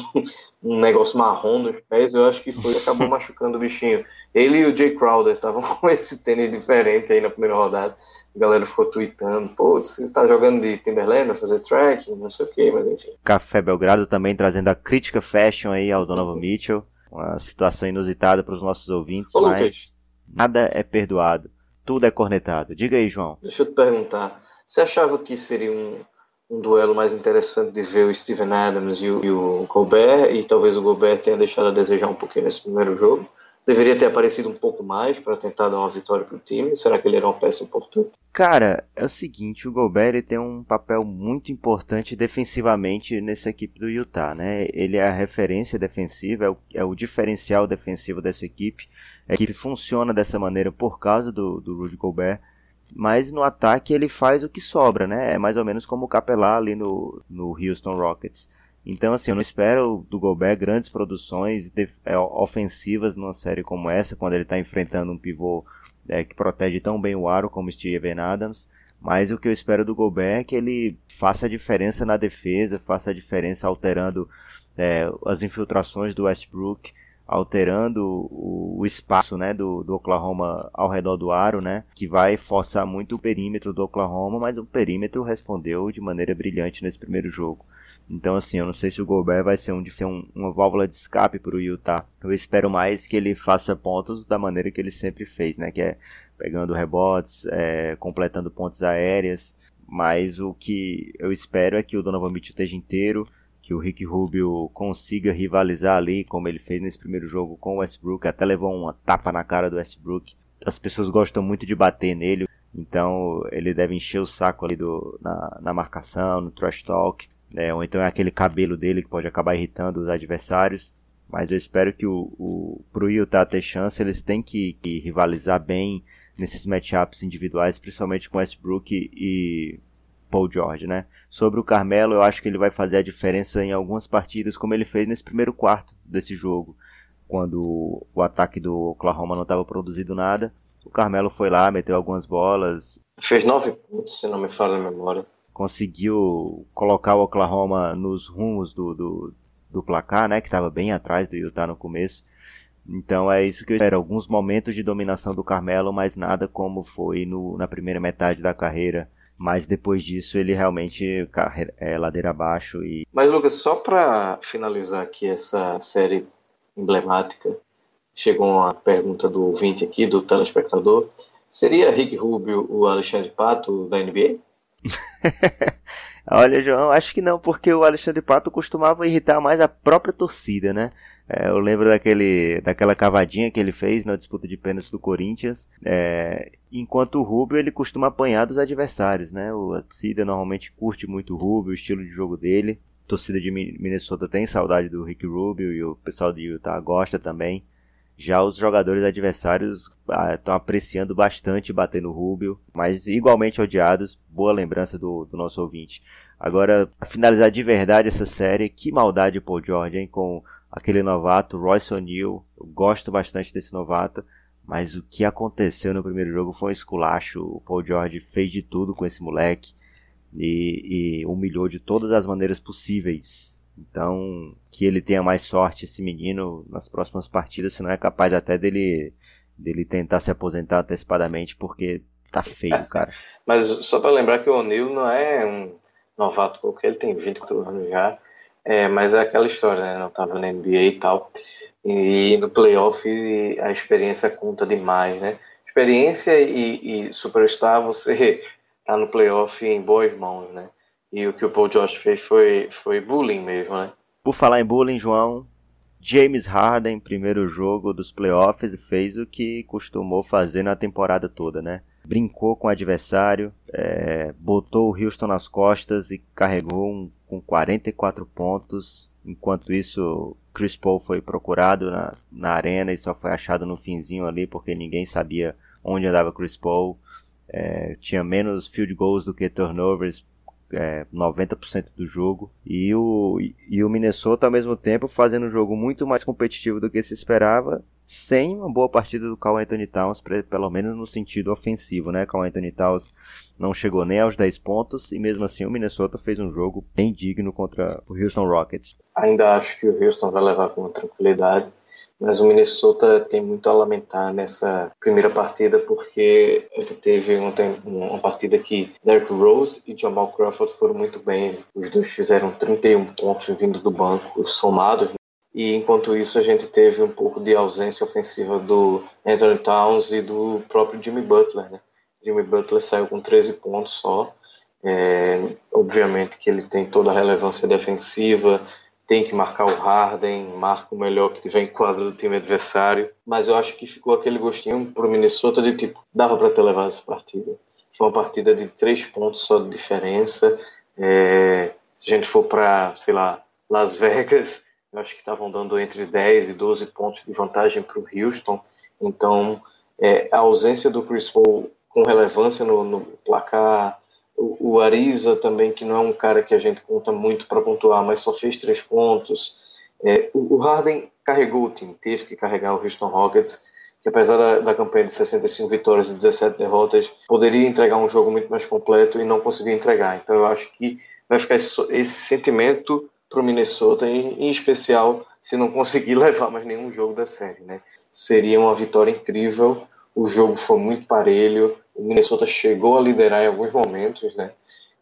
um negócio marrom nos pés, eu acho que foi acabou machucando o bichinho. Ele e o Jay Crowder estavam com esse tênis diferente aí na primeira rodada. A galera ficou tweetando, pô, você tá jogando de Timberland, vai fazer trekking, não sei o que, mas enfim. Café Belgrado também trazendo a crítica fashion aí ao Donovan uhum. Mitchell. Uma situação inusitada para os nossos ouvintes, Ô, mas Lucas. nada é perdoado. Tudo é cornetado. Diga aí, João. Deixa eu te perguntar. Você achava que seria um, um duelo mais interessante de ver o Steven Adams e o, e o Gobert, e talvez o Gobert tenha deixado a desejar um pouquinho nesse primeiro jogo. Deveria ter aparecido um pouco mais para tentar dar uma vitória para o time. Será que ele era uma peça importante? Cara, é o seguinte, o Gobert tem um papel muito importante defensivamente nessa equipe do Utah, né? Ele é a referência defensiva, é o, é o diferencial defensivo dessa equipe. A equipe funciona dessa maneira por causa do, do Rudy Gobert mas no ataque ele faz o que sobra, né? É mais ou menos como o Capelá ali no, no Houston Rockets. Então, assim, eu não espero do Gobert grandes produções é, ofensivas numa série como essa, quando ele está enfrentando um pivô é, que protege tão bem o aro como Steven Adams. Mas o que eu espero do Gobert é que ele faça a diferença na defesa, faça a diferença alterando é, as infiltrações do Westbrook, alterando o, espaço né, do, do, Oklahoma ao redor do aro, né, que vai forçar muito o perímetro do Oklahoma, mas o perímetro respondeu de maneira brilhante nesse primeiro jogo. Então, assim, eu não sei se o Gobert vai ser, um, um, uma válvula de escape para o Utah. Eu espero mais que ele faça pontos da maneira que ele sempre fez, né? Que é pegando rebotes, é, completando pontos aéreas. Mas o que eu espero é que o Donovan Mitchell esteja inteiro, que o Rick Rubio consiga rivalizar ali, como ele fez nesse primeiro jogo com o Westbrook, até levou uma tapa na cara do Westbrook. As pessoas gostam muito de bater nele, então ele deve encher o saco ali do, na, na marcação, no trash talk, né? ou então é aquele cabelo dele que pode acabar irritando os adversários. Mas eu espero que o, o pro Utah ter chance, eles têm que, que rivalizar bem nesses matchups individuais, principalmente com Westbrook e, Paul George, né? Sobre o Carmelo, eu acho que ele vai fazer a diferença em algumas partidas, como ele fez nesse primeiro quarto desse jogo, quando o ataque do Oklahoma não estava produzindo nada. O Carmelo foi lá, meteu algumas bolas. Fez nove pontos, se não me falha a memória. Conseguiu colocar o Oklahoma nos rumos do, do, do placar, né? Que estava bem atrás do Utah no começo. Então é isso que eu espero. Alguns momentos de dominação do Carmelo, mas nada como foi no, na primeira metade da carreira mas depois disso ele realmente é ladeira abaixo e mas Lucas só para finalizar aqui essa série emblemática chegou uma pergunta do ouvinte aqui do telespectador. Seria Rick Rubio o Alexandre Pato da NBA Olha, João, acho que não, porque o Alexandre Pato costumava irritar mais a própria torcida, né? É, eu lembro daquele, daquela cavadinha que ele fez na disputa de pênaltis do Corinthians. É, enquanto o Rubio ele costuma apanhar dos adversários, né? O, a torcida normalmente curte muito o Rubio, o estilo de jogo dele. A torcida de Minnesota tem saudade do Rick Rubio e o pessoal de Utah gosta também. Já os jogadores adversários estão ah, apreciando bastante bater no Rubio, mas igualmente odiados. Boa lembrança do, do nosso ouvinte. Agora, para finalizar de verdade essa série, que maldade Paul George, hein? Com aquele novato, Royce O'Neal. Eu gosto bastante desse novato, mas o que aconteceu no primeiro jogo foi um esculacho. O Paul George fez de tudo com esse moleque e, e humilhou de todas as maneiras possíveis. Então, que ele tenha mais sorte, esse menino, nas próximas partidas, se não é capaz até dele, dele tentar se aposentar antecipadamente, porque tá feio, cara. Mas só para lembrar que o O'Neal não é um novato qualquer, ele tem 24 anos já. É, mas é aquela história, né? Não tava na NBA e tal. E no playoff a experiência conta demais, né? Experiência e, e superstar, você tá no playoff em boas mãos, né? E o que o Paul George fez foi, foi bullying mesmo, né? Por falar em bullying, João, James Harden, primeiro jogo dos playoffs, fez o que costumou fazer na temporada toda, né? Brincou com o adversário, é, botou o Houston nas costas e carregou um com 44 pontos. Enquanto isso, Chris Paul foi procurado na, na arena e só foi achado no finzinho ali porque ninguém sabia onde andava Chris Paul. É, tinha menos field goals do que turnovers, é, 90% do jogo. E o, e o Minnesota, ao mesmo tempo, fazendo um jogo muito mais competitivo do que se esperava sem uma boa partida do Carl Anthony Towns, pelo menos no sentido ofensivo, né? Carl Anthony Towns não chegou nem aos 10 pontos e mesmo assim o Minnesota fez um jogo bem digno contra o Houston Rockets. Ainda acho que o Houston vai levar com tranquilidade, mas o Minnesota tem muito a lamentar nessa primeira partida porque teve uma partida que Derrick Rose e Jamal Crawford foram muito bem. Os dois fizeram 31 pontos vindo do banco, somados, e enquanto isso a gente teve um pouco de ausência ofensiva do Anthony Towns e do próprio Jimmy Butler. Né? Jimmy Butler saiu com 13 pontos só. É, obviamente que ele tem toda a relevância defensiva, tem que marcar o Harden, marca o melhor que tiver em quadro do time adversário. Mas eu acho que ficou aquele gostinho pro Minnesota de tipo, dava para ter levado essa partida. Foi uma partida de três pontos só de diferença. É, se a gente for para, sei lá, Las Vegas, eu acho que estavam dando entre 10 e 12 pontos de vantagem para o Houston. Então, é, a ausência do Chris Paul com relevância no, no placar O, Ariza também, que não é um cara que a gente conta muito para pontuar, mas só fez três pontos. É, o, o, Harden carregou o time, teve que carregar o Houston Rockets, que apesar da, da, campanha de 65 vitórias e 17 derrotas, poderia entregar um jogo muito mais completo e não conseguiu entregar. Então eu acho que vai ficar esse, esse sentimento para o Minnesota, em, em, especial se não conseguir levar mais nenhum jogo da série. Né? Seria uma vitória incrível, o jogo foi muito parelho, o Minnesota chegou a liderar em alguns momentos, né?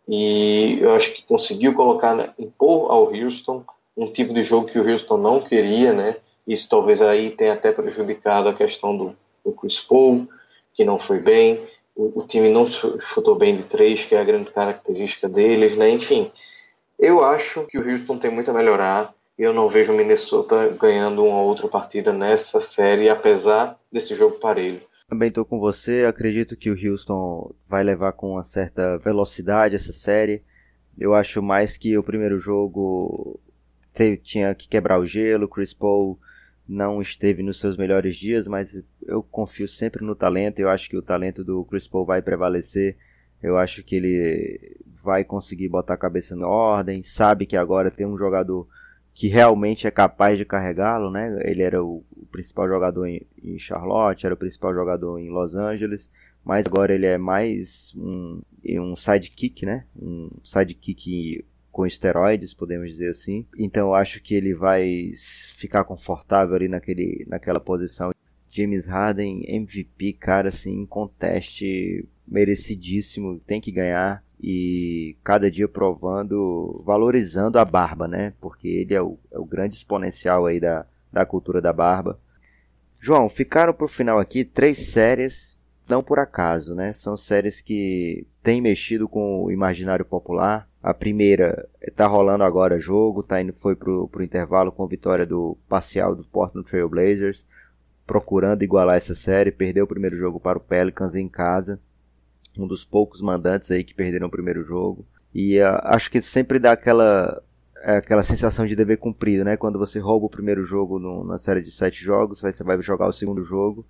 e eu acho que conseguiu colocar, né, impor ao Houston um tipo de jogo que o Houston não queria, né? Isso talvez aí tenha até prejudicado a questão do, do Chris Paul, que não foi bem. O, o, time não chutou bem de três, que é a grande característica deles, né? Enfim, eu acho que o Houston tem muito a melhorar. Eu não vejo o Minnesota ganhando uma outra partida nessa série, apesar desse jogo parelho. Também estou com você. Acredito que o Houston vai levar com uma certa velocidade essa série. Eu acho mais que o primeiro jogo tinha que quebrar o gelo. Chris Paul não esteve nos seus melhores dias, mas eu confio sempre no talento. Eu acho que o talento do Chris Paul vai prevalecer. Eu acho que ele vai conseguir botar a cabeça na ordem. Sabe que agora tem um jogador que realmente é capaz de carregá-lo, né? Ele era o, o principal jogador em, em, Charlotte, era o principal jogador em Los Angeles, mas agora ele é mais um, um sidekick, né? Um sidekick com esteroides, podemos dizer assim. Então eu acho que ele vai ficar confortável ali naquele, naquela posição. James Harden, MVP, cara, assim, conteste merecidíssimo, tem que ganhar e cada dia provando, valorizando a barba, né? Porque ele é o, é o grande exponencial aí da, da cultura da barba. João, ficaram pro final aqui três séries, não por acaso, né? São séries que têm mexido com o imaginário popular, a primeira está rolando agora jogo, tá indo foi pro, pro intervalo com vitória do parcial do Portland Trail Blazers, procurando igualar essa série, perdeu o primeiro jogo para o Pelicans em casa, um dos poucos mandantes aí que perderam o primeiro jogo. E uh, acho que sempre dá aquela é, aquela sensação de dever cumprido, né? Quando você rouba o primeiro jogo no, na série de sete jogos, aí você vai jogar o segundo jogo.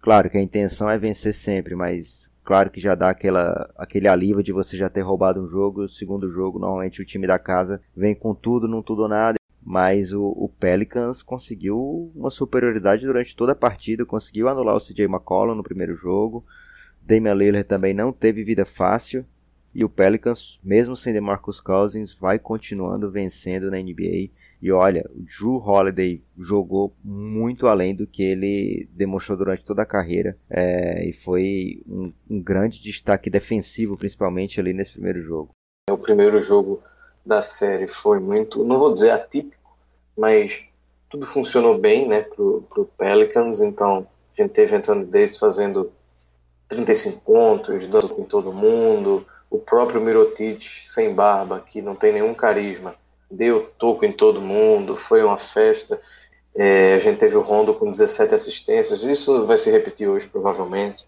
Claro que a intenção é vencer sempre, mas Claro que já dá aquela, aquele alívio de você já ter roubado um jogo. O segundo jogo, normalmente o time da casa vem com tudo, não tudo ou nada. Mas o, o, Pelicans conseguiu uma superioridade durante toda a partida, conseguiu anular o CJ McCollum no primeiro jogo. Damian Lillard também não teve vida fácil. E o Pelicans, mesmo sem DeMarcus Cousins, vai continuando vencendo na NBA. E olha, o Drew Holiday jogou muito além do que ele demonstrou durante toda a carreira é, e foi um, um, grande destaque defensivo, principalmente ali nesse primeiro jogo. O primeiro jogo da série foi muito, não vou dizer atípico, mas tudo funcionou bem né, para o Pelicans. Então a gente teve Anthony Davis fazendo 35 pontos, dando com todo mundo. O próprio Mirotic sem barba, que não tem nenhum carisma deu toco em todo mundo, foi uma festa. É, a gente teve o Rondo com 17 assistências, isso vai se repetir hoje provavelmente.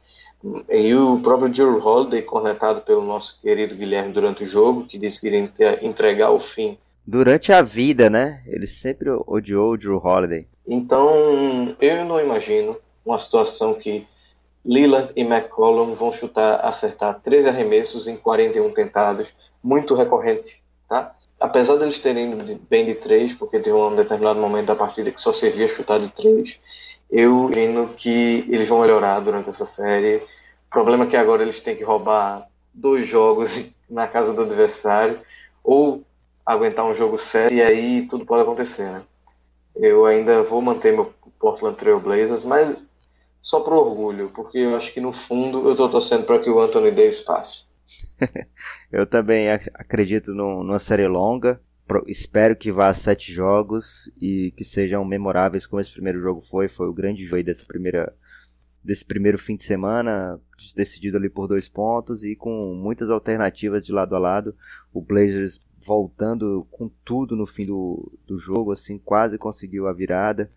E o próprio Drew Holiday, cornetado pelo nosso querido Guilherme durante o jogo, que disse que iria entregar o fim. Durante a vida, né? Ele sempre odiou o Drew Holiday. Então, eu não imagino uma situação que Lillard e McCollum vão chutar, acertar 13 arremessos em 41 tentados, muito recorrente, tá? apesar deles terem ido bem de três, porque teve um determinado momento da partida que só servia chutar de três, eu imagino que eles vão melhorar durante essa série. O problema é que agora eles têm que roubar dois jogos na casa do adversário, ou aguentar um jogo sério, e aí tudo pode acontecer, né? Eu ainda vou manter meu Portland Trail Blazers, mas só por orgulho, porque eu acho que no fundo eu estou torcendo para que o Anthony Davis passe. eu também acredito numa série longa. Espero que vá a sete jogos e que sejam memoráveis como esse primeiro jogo foi. Foi o grande jogo dessa primeira, desse primeiro fim de semana, decidido ali por dois pontos e com muitas alternativas de lado a lado. O Blazers voltando com tudo no fim do, do jogo, assim, quase conseguiu a virada.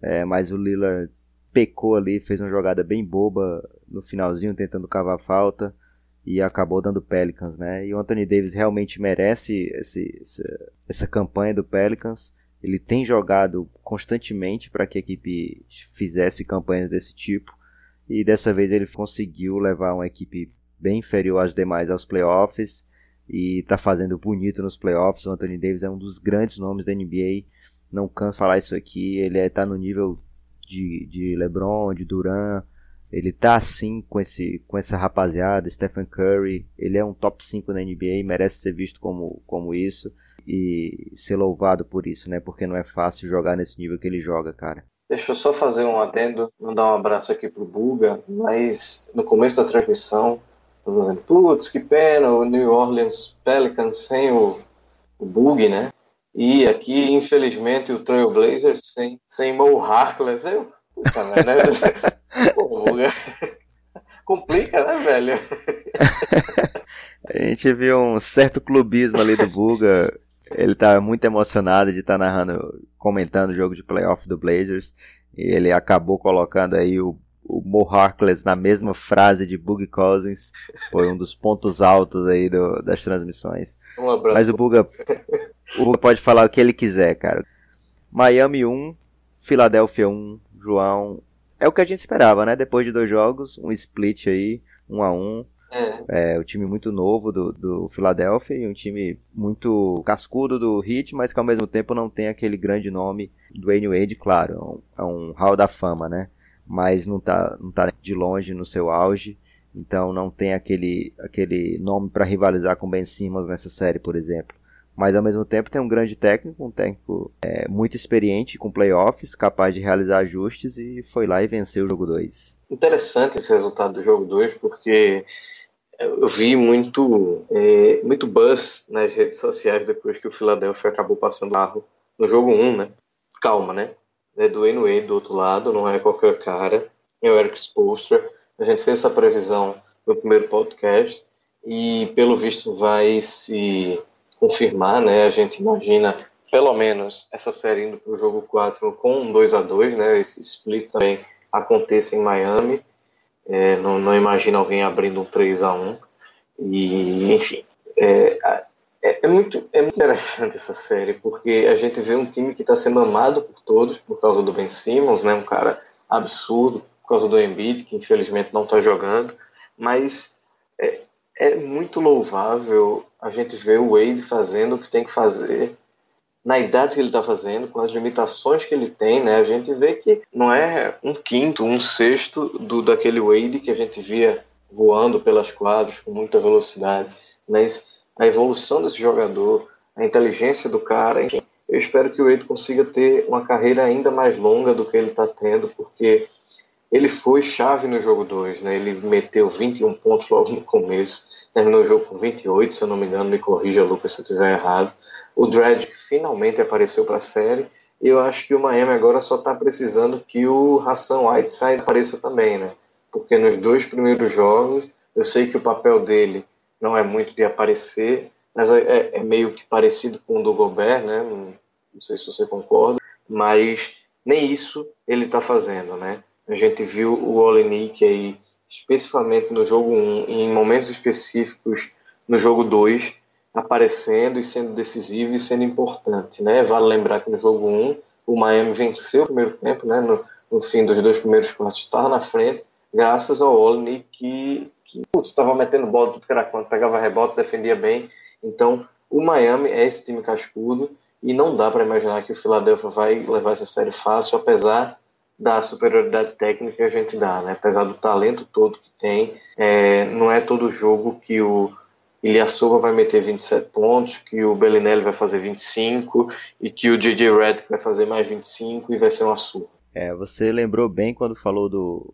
É, mas o Lillard pecou ali, fez uma jogada bem boba no finalzinho, tentando cavar falta e acabou dando Pelicans, né? E o Anthony Davis realmente merece esse, essa, essa campanha do Pelicans. Ele tem jogado constantemente para que a equipe fizesse campanhas desse tipo e dessa vez ele conseguiu levar uma equipe bem inferior às demais aos playoffs e tá fazendo bonito nos playoffs. O Anthony Davis é um dos grandes nomes da NBA. Não canso de falar isso aqui. Ele é, tá no nível de, de LeBron, de Duran. Ele tá assim com, esse, com essa rapaziada, Stephen Curry. Ele é um top 5 na NBA, merece ser visto como, como isso e ser louvado por isso, né? Porque não é fácil jogar nesse nível que ele joga, cara. Deixa eu só fazer um adendo, mandar um abraço aqui pro Buga, mas no começo da transmissão, eu dizendo, putz, que pena, o New Orleans Pelicans sem o, o Bug, né? E aqui, infelizmente, o Trail Blazers sem, sem Mo Harkless. Eu, puta merda, né? Pô. Complica, né, velho? A gente viu um certo clubismo ali do Buga ele tá muito emocionado de estar tá narrando, comentando o jogo de playoff do Blazers. E ele acabou colocando aí o, o Mo Harkless na mesma frase de Boogie Cousins. Foi um dos pontos altos aí do, das transmissões. Um abraço. Mas o Buga, o pode falar o que ele quiser, cara. Miami 1, Filadélfia 1, João. É o que a gente esperava, né? Depois de dois jogos, um split aí, 1 a 1 é. é. um time muito novo do, do Philadelphia e um time muito cascudo do Heat, mas que ao mesmo tempo não tem aquele grande nome do Wayne Wade, claro, é um, é um hall da fama, né? Mas não tá, não tá de longe no seu auge, então não tem aquele, aquele nome para rivalizar com Ben Simmons nessa série, por exemplo. Mas ao mesmo tempo tem um grande técnico, um técnico é, muito experiente com playoffs, capaz de realizar ajustes e foi lá e venceu o jogo 2. Interessante esse resultado do jogo 2, porque eu vi muito, é, muito buzz nas redes sociais depois que o Philadelphia acabou passando o carro no jogo 1, né? Calma, né? É do Wade do outro lado, não é qualquer cara. É o Eric Spoelstra. A gente fez essa previsão no primeiro podcast e, pelo visto, vai se confirmar, né? A gente imagina, pelo menos, essa série indo para o jogo 4 com um 2 a 2 né? Esse split também aconteça em Miami. É, não, não imagino alguém abrindo um 3 a 1 E, enfim, é, é, é, muito, é muito interessante essa série, porque a gente vê um time que está sendo amado por todos por causa do Ben Simmons, né, um cara absurdo, por causa do Embiid, que infelizmente não está jogando, mas é, é muito louvável a gente ver o Wade fazendo o que tem que fazer na idade que ele está fazendo, com as limitações que ele tem, né, a gente vê que não é um quinto, um sexto do daquele Wade que a gente via voando pelas quadras com muita velocidade, mas a evolução desse jogador, a inteligência do cara, enfim, eu espero que o Wade consiga ter uma carreira ainda mais longa do que ele está tendo, porque ele foi chave no jogo 2, né? Ele meteu 21 pontos logo no começo, terminou o jogo com 28, se eu não me engano, me corrija, Lucas, se eu estiver errado o Dredd finalmente apareceu para a série. E eu acho que o Miami agora só está precisando que o Hassan Whiteside apareça também, né? Porque nos dois primeiros jogos, eu sei que o papel dele não é muito de aparecer, mas é, é, é meio que parecido com o do Gobert, né? Não, não sei se você concorda, mas nem isso ele está fazendo, né? A gente viu o Olenik aí, especificamente no jogo 1, em momentos específicos no jogo 2, aparecendo e sendo decisivo e sendo importante. Né? Vale lembrar que no jogo 1 o Miami venceu o primeiro tempo, né? no, no fim dos dois primeiros quartos estava na frente, graças ao Olney que, estava metendo bola tudo que era quanto, pegava rebote, defendia bem. Então o Miami é esse time cascudo e não dá para imaginar que o Philadelphia vai levar essa série fácil, apesar da superioridade técnica que a gente dá, né? apesar do talento todo que tem, é, não é todo jogo que o Ilyasova vai meter 27 pontos, que o Bellinelli vai fazer 25 e que o J.J. Redick vai fazer mais 25 e vai ser uma surra. É, você lembrou bem quando falou do,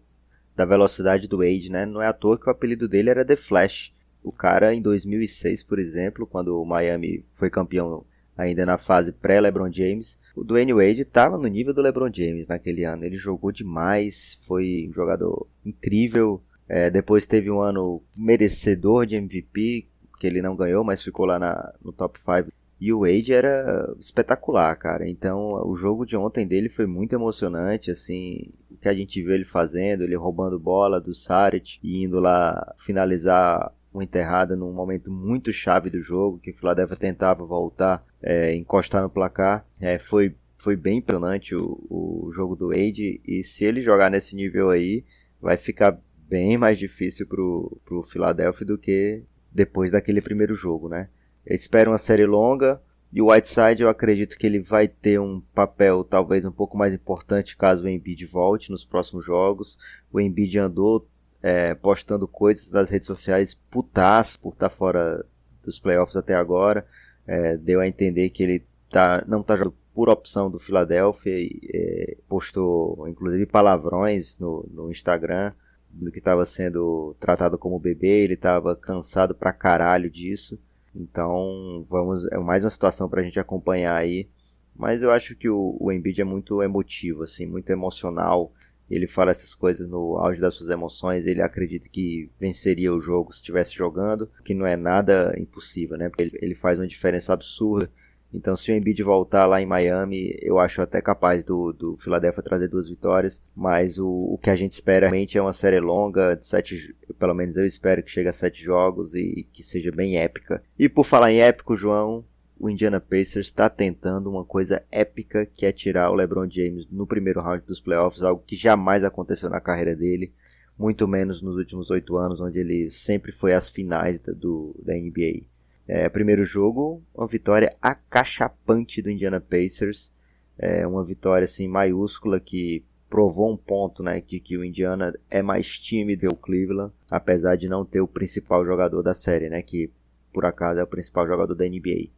da velocidade do Wade, né? Não é à toa que o apelido dele era The Flash. O cara, em 2006, por exemplo, quando o Miami foi campeão ainda na fase pré-LeBron James, o Dwayne Wade estava no nível do LeBron James naquele ano. Ele jogou demais, foi um jogador incrível. É, depois teve um ano merecedor de MVP, que ele não ganhou, mas ficou lá na, no top 5. E o Wade era espetacular, cara. Então, o jogo de ontem dele foi muito emocionante, assim, o que a gente viu ele fazendo, ele roubando bola do Saric e indo lá finalizar uma enterrada num momento muito chave do jogo, que o Philadelphia tentava voltar, é, encostar no placar. É, foi, foi bem impressionante o, o jogo do Wade, e se ele jogar nesse nível aí, vai ficar bem mais difícil pro, pro Philadelphia do que depois daquele primeiro jogo, né? Eu espero uma série longa e o Whiteside eu acredito que ele vai ter um papel talvez um pouco mais importante caso o Embiid volte nos próximos jogos. O Embiid andou é, postando coisas nas redes sociais putaço por estar tá fora dos playoffs até agora. É, deu a entender que ele tá, não está jogando por opção do Philadelphia é, postou inclusive palavrões no, no Instagram do que estava sendo tratado como bebê, ele estava cansado pra caralho disso. Então, vamos, é mais uma situação pra gente acompanhar aí. Mas eu acho que o, o Embiid é muito emotivo, assim, muito emocional. Ele fala essas coisas no auge das suas emoções. Ele acredita que venceria o jogo se estivesse jogando, que não é nada impossível, né? Porque ele, ele faz uma diferença absurda então, se o Embiid voltar lá em Miami, eu acho até capaz do, do Philadelphia trazer duas vitórias. Mas o, o que a gente espera realmente é uma série longa, de sete, pelo menos eu espero que chegue a sete jogos e que seja bem épica. E por falar em épico, João, o Indiana Pacers está tentando uma coisa épica que é tirar o LeBron James no primeiro round dos playoffs, algo que jamais aconteceu na carreira dele, muito menos nos últimos oito anos, onde ele sempre foi às finais do, da NBA. É, primeiro jogo, uma vitória acachapante do Indiana Pacers. É uma vitória assim maiúscula que provou um ponto, né, de que o Indiana é mais tímido que o Cleveland, apesar de não ter o principal jogador da série, né, que por acaso é o principal jogador da NBA.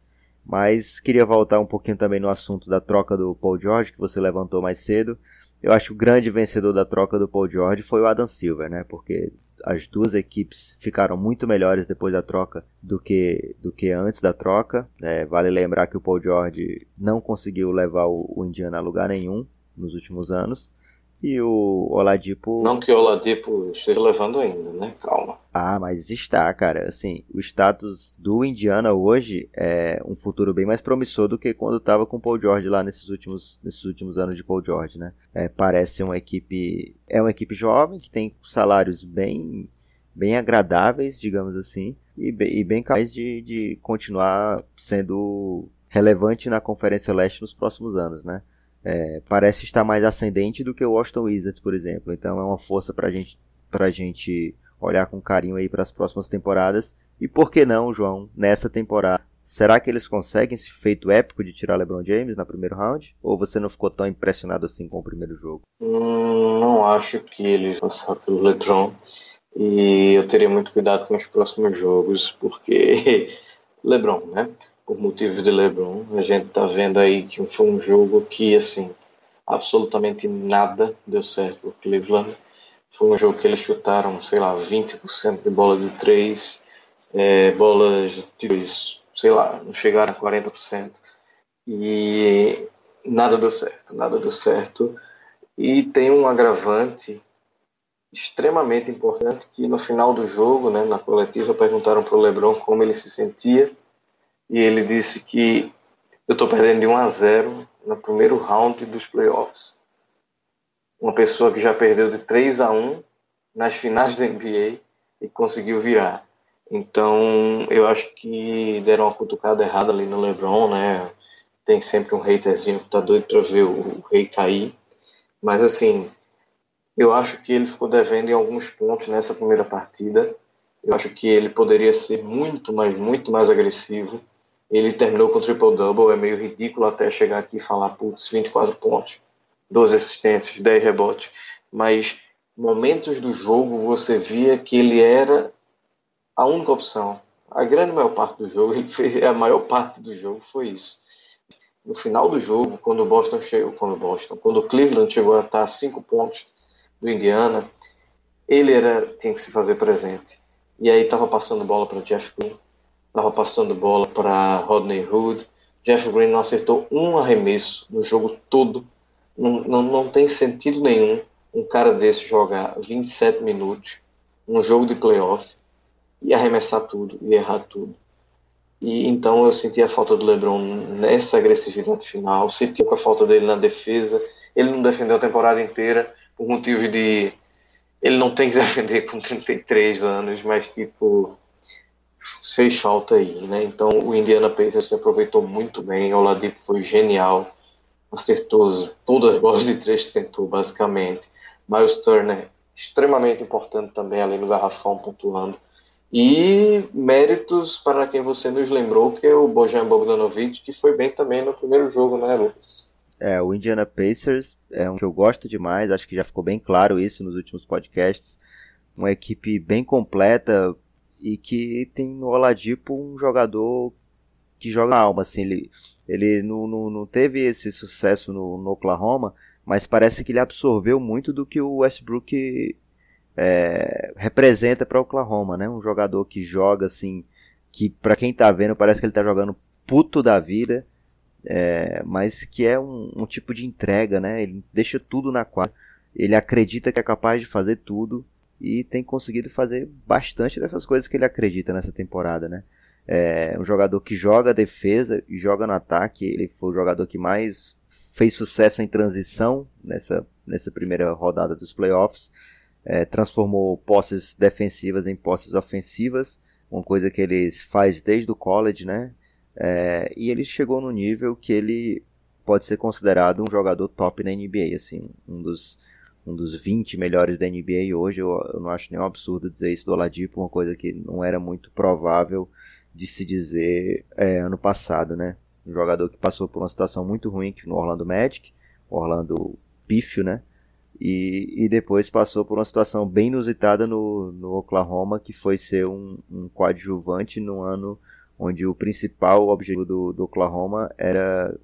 Mas queria voltar um pouquinho também no assunto da troca do Paul George que você levantou mais cedo. Eu acho que o grande vencedor da troca do Paul George foi o Adam Silver, né? Porque as duas equipes ficaram muito melhores depois da troca do que, do que antes da troca. É, vale lembrar que o Paul George não conseguiu levar o, o Indiana a lugar nenhum nos últimos anos. E o Oladipo. Não que o Oladipo esteja levando ainda, né? Calma. Ah, mas está, cara. Assim, o status do Indiana hoje é um futuro bem mais promissor do que quando estava com o Paul George lá nesses últimos, nesses últimos anos de Paul George, né? É, parece uma equipe. É uma equipe jovem que tem salários bem, bem agradáveis, digamos assim, e bem, e bem capaz de, de continuar sendo relevante na Conferência Leste nos próximos anos, né? É, parece estar mais ascendente do que o Washington Wizards, por exemplo. Então é uma força para gente, a gente olhar com carinho aí para as próximas temporadas. E por que não, João, nessa temporada? Será que eles conseguem esse feito épico de tirar LeBron James no primeiro round? Ou você não ficou tão impressionado assim com o primeiro jogo? Hum, não acho que eles passar pelo LeBron. E eu teria muito cuidado com os próximos jogos, porque LeBron, né? Por motivo de LeBron. A gente tá vendo aí que foi um jogo que, assim, absolutamente nada deu certo para Cleveland. Foi um jogo que eles chutaram, sei lá, 20% de bola de 3, é, bolas de 2, sei lá, não chegaram a 40%. E nada deu certo, nada deu certo. E tem um agravante extremamente importante que no final do jogo, né, na coletiva, perguntaram para o LeBron como ele se sentia e ele disse que eu estou perdendo de 1 a 0 no primeiro round dos playoffs. Uma pessoa que já perdeu de 3 a 1 nas finais da NBA e conseguiu virar. Então, eu acho que deram uma cutucada errada ali no LeBron, né? Tem sempre um haterzinho que tá doido para ver o, rei cair. Mas assim, eu acho que ele ficou devendo em alguns pontos nessa primeira partida. Eu acho que ele poderia ser muito mais, muito mais agressivo. Ele terminou com triple-double, é meio ridículo até chegar aqui e falar, putz, 24 pontos, 12 assistências, 10 rebotes. Mas momentos do jogo você via que ele era a única opção. A grande maior parte do jogo, ele fez, a maior parte do jogo foi isso. No final do jogo, quando o Boston chegou, quando o Boston, quando o Cleveland chegou a estar a 5 pontos do Indiana, ele era tinha que se fazer presente. E aí estava passando bola para Jeff Green, estava passando bola para Rodney Hood. Jeff Green não acertou um arremesso no jogo todo. Não, não, não tem sentido nenhum um cara desse jogar 27 minutos um jogo de playoff e arremessar tudo e errar tudo. E então eu senti a falta do LeBron nessa agressividade final, senti a falta dele na defesa. Ele não defendeu a temporada inteira por motivo de ele não tem que defender com 33 anos, mas tipo fez falta aí, né? Então o Indiana Pacers se aproveitou muito bem, o Oladipo foi genial, acertou todas as bolas de três tentou, basicamente. Miles Turner extremamente importante também ali no garrafão pontuando. E méritos para quem você nos lembrou, que é o Bojan Bogdanovic, que foi bem também no primeiro jogo, né, Lucas? É, o Indiana Pacers é um que eu gosto demais, acho que já ficou bem claro isso nos últimos podcasts. Uma equipe bem completa e que tem no Oladipo um jogador que joga na alma, assim, ele, ele não, não, não teve esse sucesso no, no Oklahoma, mas parece que ele absorveu muito do que o Westbrook é, representa para Oklahoma, né? Um jogador que joga assim, que para quem tá vendo parece que ele tá jogando puto da vida, é, mas que é um, um, tipo de entrega, né? Ele deixa tudo na quadra, ele acredita que é capaz de fazer tudo e tem conseguido fazer bastante dessas coisas que ele acredita nessa temporada, né? É um jogador que joga defesa e joga no ataque. Ele foi o jogador que mais fez sucesso em transição nessa, nessa primeira rodada dos playoffs. É, transformou posses defensivas em posses ofensivas, uma coisa que ele faz desde o college, né? É, e ele chegou no nível que ele pode ser considerado um jogador top na NBA, assim, um dos, um dos 20 melhores da NBA hoje. Eu, eu não acho nenhum absurdo dizer isso do Oladipo, uma coisa que não era muito provável de se dizer é, ano passado, né? Um jogador que passou por uma situação muito ruim no Orlando Magic, Orlando pífio, né? E, e depois passou por uma situação bem inusitada no, no Oklahoma, que foi ser um, um coadjuvante no ano onde o principal objetivo do, do Oklahoma era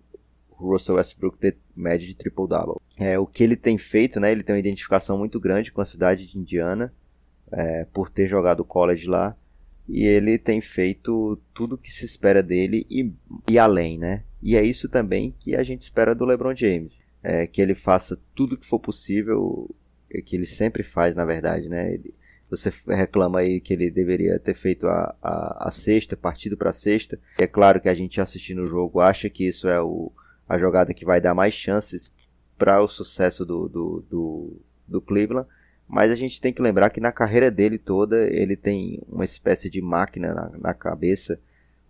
Russell Westbrook ter média de triple-double. É, o que ele tem feito, né, ele tem uma identificação muito grande com a cidade de Indiana, é, por ter jogado college lá, e ele tem feito tudo o que se espera dele e, e além, né? E é isso também que a gente espera do LeBron James, é, que ele faça tudo o que for possível, que ele sempre faz, na verdade, né? Ele, você reclama aí que ele deveria ter feito a, a, a sexta, partido para sexta. É claro que a gente assistindo o jogo acha que isso é o, a jogada que vai dar mais chances para o sucesso do, do, do, do Cleveland. Mas a gente tem que lembrar que na carreira dele toda ele tem uma espécie de máquina na, na cabeça,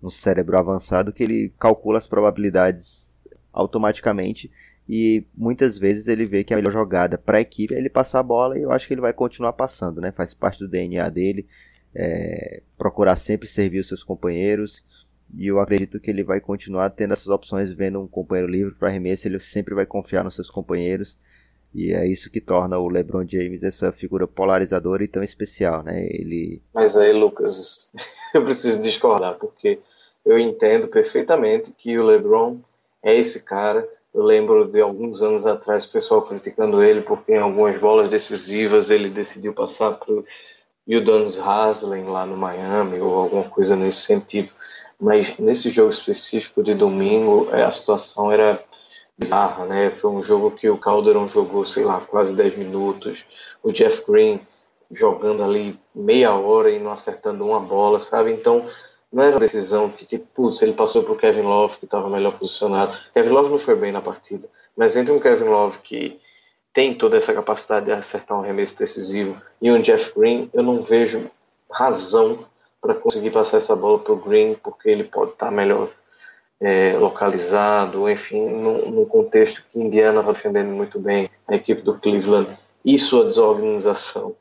um cérebro avançado que ele calcula as probabilidades automaticamente e muitas vezes ele vê que a melhor jogada para a equipe é ele passar a bola e eu acho que ele vai continuar passando, né? Faz parte do DNA dele, é, procurar sempre servir os seus companheiros e eu acredito que ele vai continuar tendo essas opções, vendo um companheiro livre para arremesso, ele sempre vai confiar nos seus companheiros e é isso que torna o LeBron James essa figura polarizadora e tão especial, né? Ele Mas aí, Lucas, eu preciso discordar porque eu entendo perfeitamente que o LeBron é esse cara eu lembro de alguns anos atrás o pessoal criticando ele porque em algumas bolas decisivas ele decidiu passar para o Udonis Haslem lá no Miami ou alguma coisa nesse sentido. Mas nesse jogo específico de domingo é, a situação era bizarra, né? Foi um jogo que o Calderon jogou, sei lá, quase 10 minutos. O Jeff Green jogando ali meia hora e não acertando uma bola, sabe? Então não era uma decisão que, tipo, putz, ele passou para o Kevin Love, que estava melhor posicionado. Kevin Love não foi bem na partida, mas entre um Kevin Love que tem toda essa capacidade de acertar um remesso decisivo e um Jeff Green, eu não vejo razão para conseguir passar essa bola para o Green, porque ele pode estar tá melhor é, localizado, enfim, no, contexto que Indiana está defendendo muito bem, a equipe do Cleveland e sua desorganização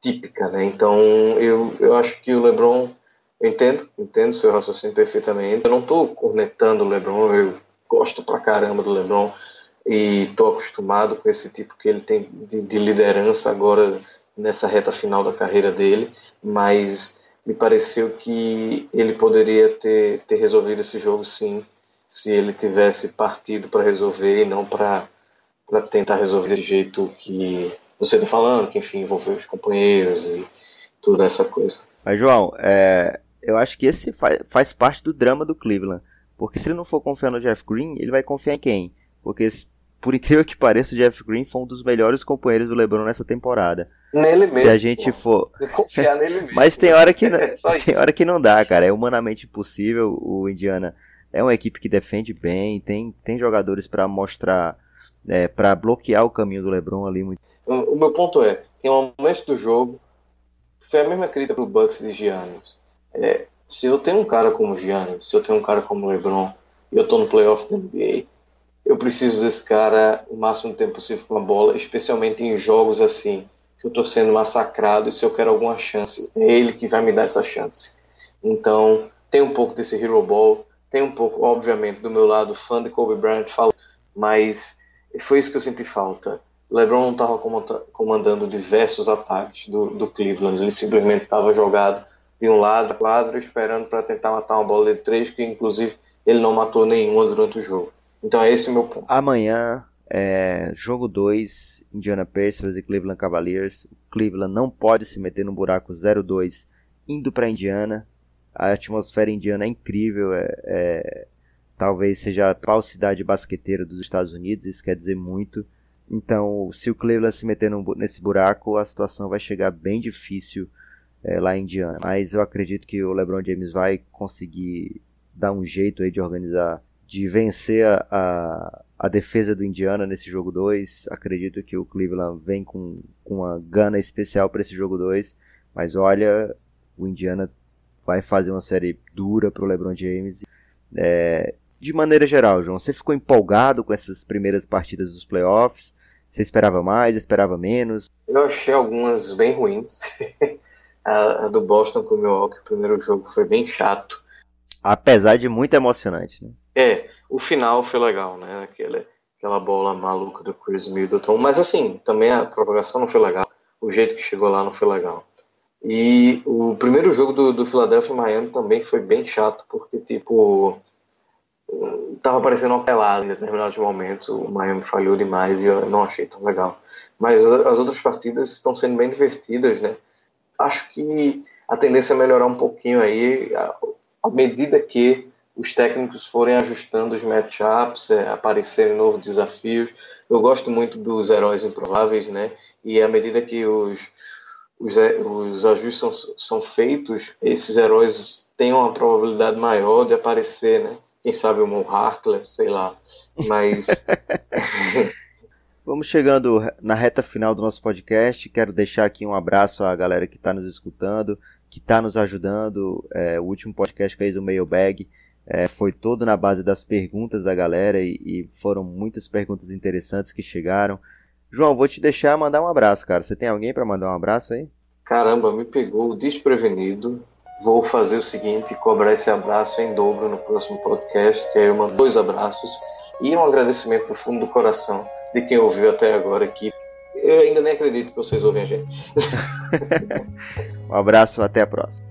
típica, né? Então eu, eu acho que o LeBron eu entendo, entendo seu raciocínio perfeitamente. Eu não estou cornetando o LeBron, eu gosto pra caramba do LeBron e estou acostumado com esse tipo que ele tem de, de, liderança agora nessa reta final da carreira dele, mas me pareceu que ele poderia ter, ter resolvido esse jogo sim, se ele tivesse partido para resolver e não para tentar resolver desse jeito que você está falando, que enfim envolveu os companheiros e toda essa coisa. Mas João, é, eu acho que esse faz, faz parte do drama do Cleveland. Porque se ele não for confiar no Jeff Green, ele vai confiar em quem? Porque, por incrível que pareça, o Jeff Green foi um dos melhores companheiros do LeBron nessa temporada. Nele mesmo. Se a gente for. Confiar nele mesmo. Mas tem hora que não, é tem hora que não dá, cara. É humanamente impossível. O Indiana é uma equipe que defende bem, tem, tem jogadores para mostrar, é, para bloquear o caminho do LeBron ali. Muito... O, o meu ponto é, tem um momento do jogo, foi a mesma crítica pro Bucks de Giannis é, se eu tenho um cara como Giannis, se eu tenho um cara como LeBron, e eu estou no playoff da NBA, eu preciso desse cara o máximo tempo possível com a bola, especialmente em jogos assim, que eu estou sendo massacrado e se eu quero alguma chance, é ele que vai me dar essa chance. Então, tem um pouco desse Hero Ball, tem um pouco, obviamente, do meu lado, fã de Kobe Bryant, mas foi isso que eu senti falta. LeBron não estava comandando diversos ataques do, do Cleveland, ele simplesmente estava jogado de um lado quadro esperando para tentar matar uma bola de três, que inclusive ele não matou nenhuma durante o jogo. Então é esse o meu ponto. Amanhã, é, jogo 2, Indiana Pacers e Cleveland Cavaliers. O Cleveland não pode se meter no buraco 0-2 indo para Indiana. A atmosfera indiana é incrível, é, é, talvez seja a principal cidade basqueteira dos Estados Unidos, isso quer dizer muito. Então, se o Cleveland se meter no, nesse buraco, a situação vai chegar bem difícil é, lá em Indiana. Mas eu acredito que o LeBron James vai conseguir dar um jeito aí de organizar, de vencer a, a, a defesa do Indiana nesse jogo 2. Acredito que o Cleveland vem com, com uma gana especial para esse jogo 2. Mas olha, o Indiana vai fazer uma série dura para o LeBron James. É, de maneira geral, João, você ficou empolgado com essas primeiras partidas dos playoffs? Você esperava mais, esperava menos? Eu achei algumas bem ruins. a, do Boston com o Milwaukee, o primeiro jogo foi bem chato. Apesar de muito emocionante, né? É, o final foi legal, né? Aquela, aquela bola maluca do Chris Middleton. Mas assim, também a propagação não foi legal. O jeito que chegou lá não foi legal. E o primeiro jogo do, do Philadelphia e Miami também foi bem chato, porque, tipo, tava parecendo uma pelada em determinados momentos. O Miami falhou demais e eu não achei tão legal. Mas as outras partidas estão sendo bem divertidas, né? Acho que a tendência é melhorar um pouquinho aí à medida que os técnicos forem ajustando os matchups, é, aparecerem novos desafios. Eu gosto muito dos heróis improváveis, né? E à medida que os, os, é, os ajustes são, são feitos, esses heróis têm uma probabilidade maior de aparecer, né? Quem sabe o Mon Harkler, sei lá. Mas. Vamos chegando na reta final do nosso podcast. Quero deixar aqui um abraço à galera que está nos escutando, que está nos ajudando. É, o último podcast que fez o Mailbag é, foi todo na base das perguntas da galera e, e, foram muitas perguntas interessantes que chegaram. João, vou te deixar mandar um abraço, cara. Você tem alguém para mandar um abraço aí? Caramba, me pegou desprevenido. Vou fazer o seguinte, cobrar esse abraço em dobro no próximo podcast, que aí eu mando dois abraços e um agradecimento do fundo do coração de quem ouviu até agora aqui. Eu ainda nem acredito que vocês ouvem a gente. um abraço, até a próxima.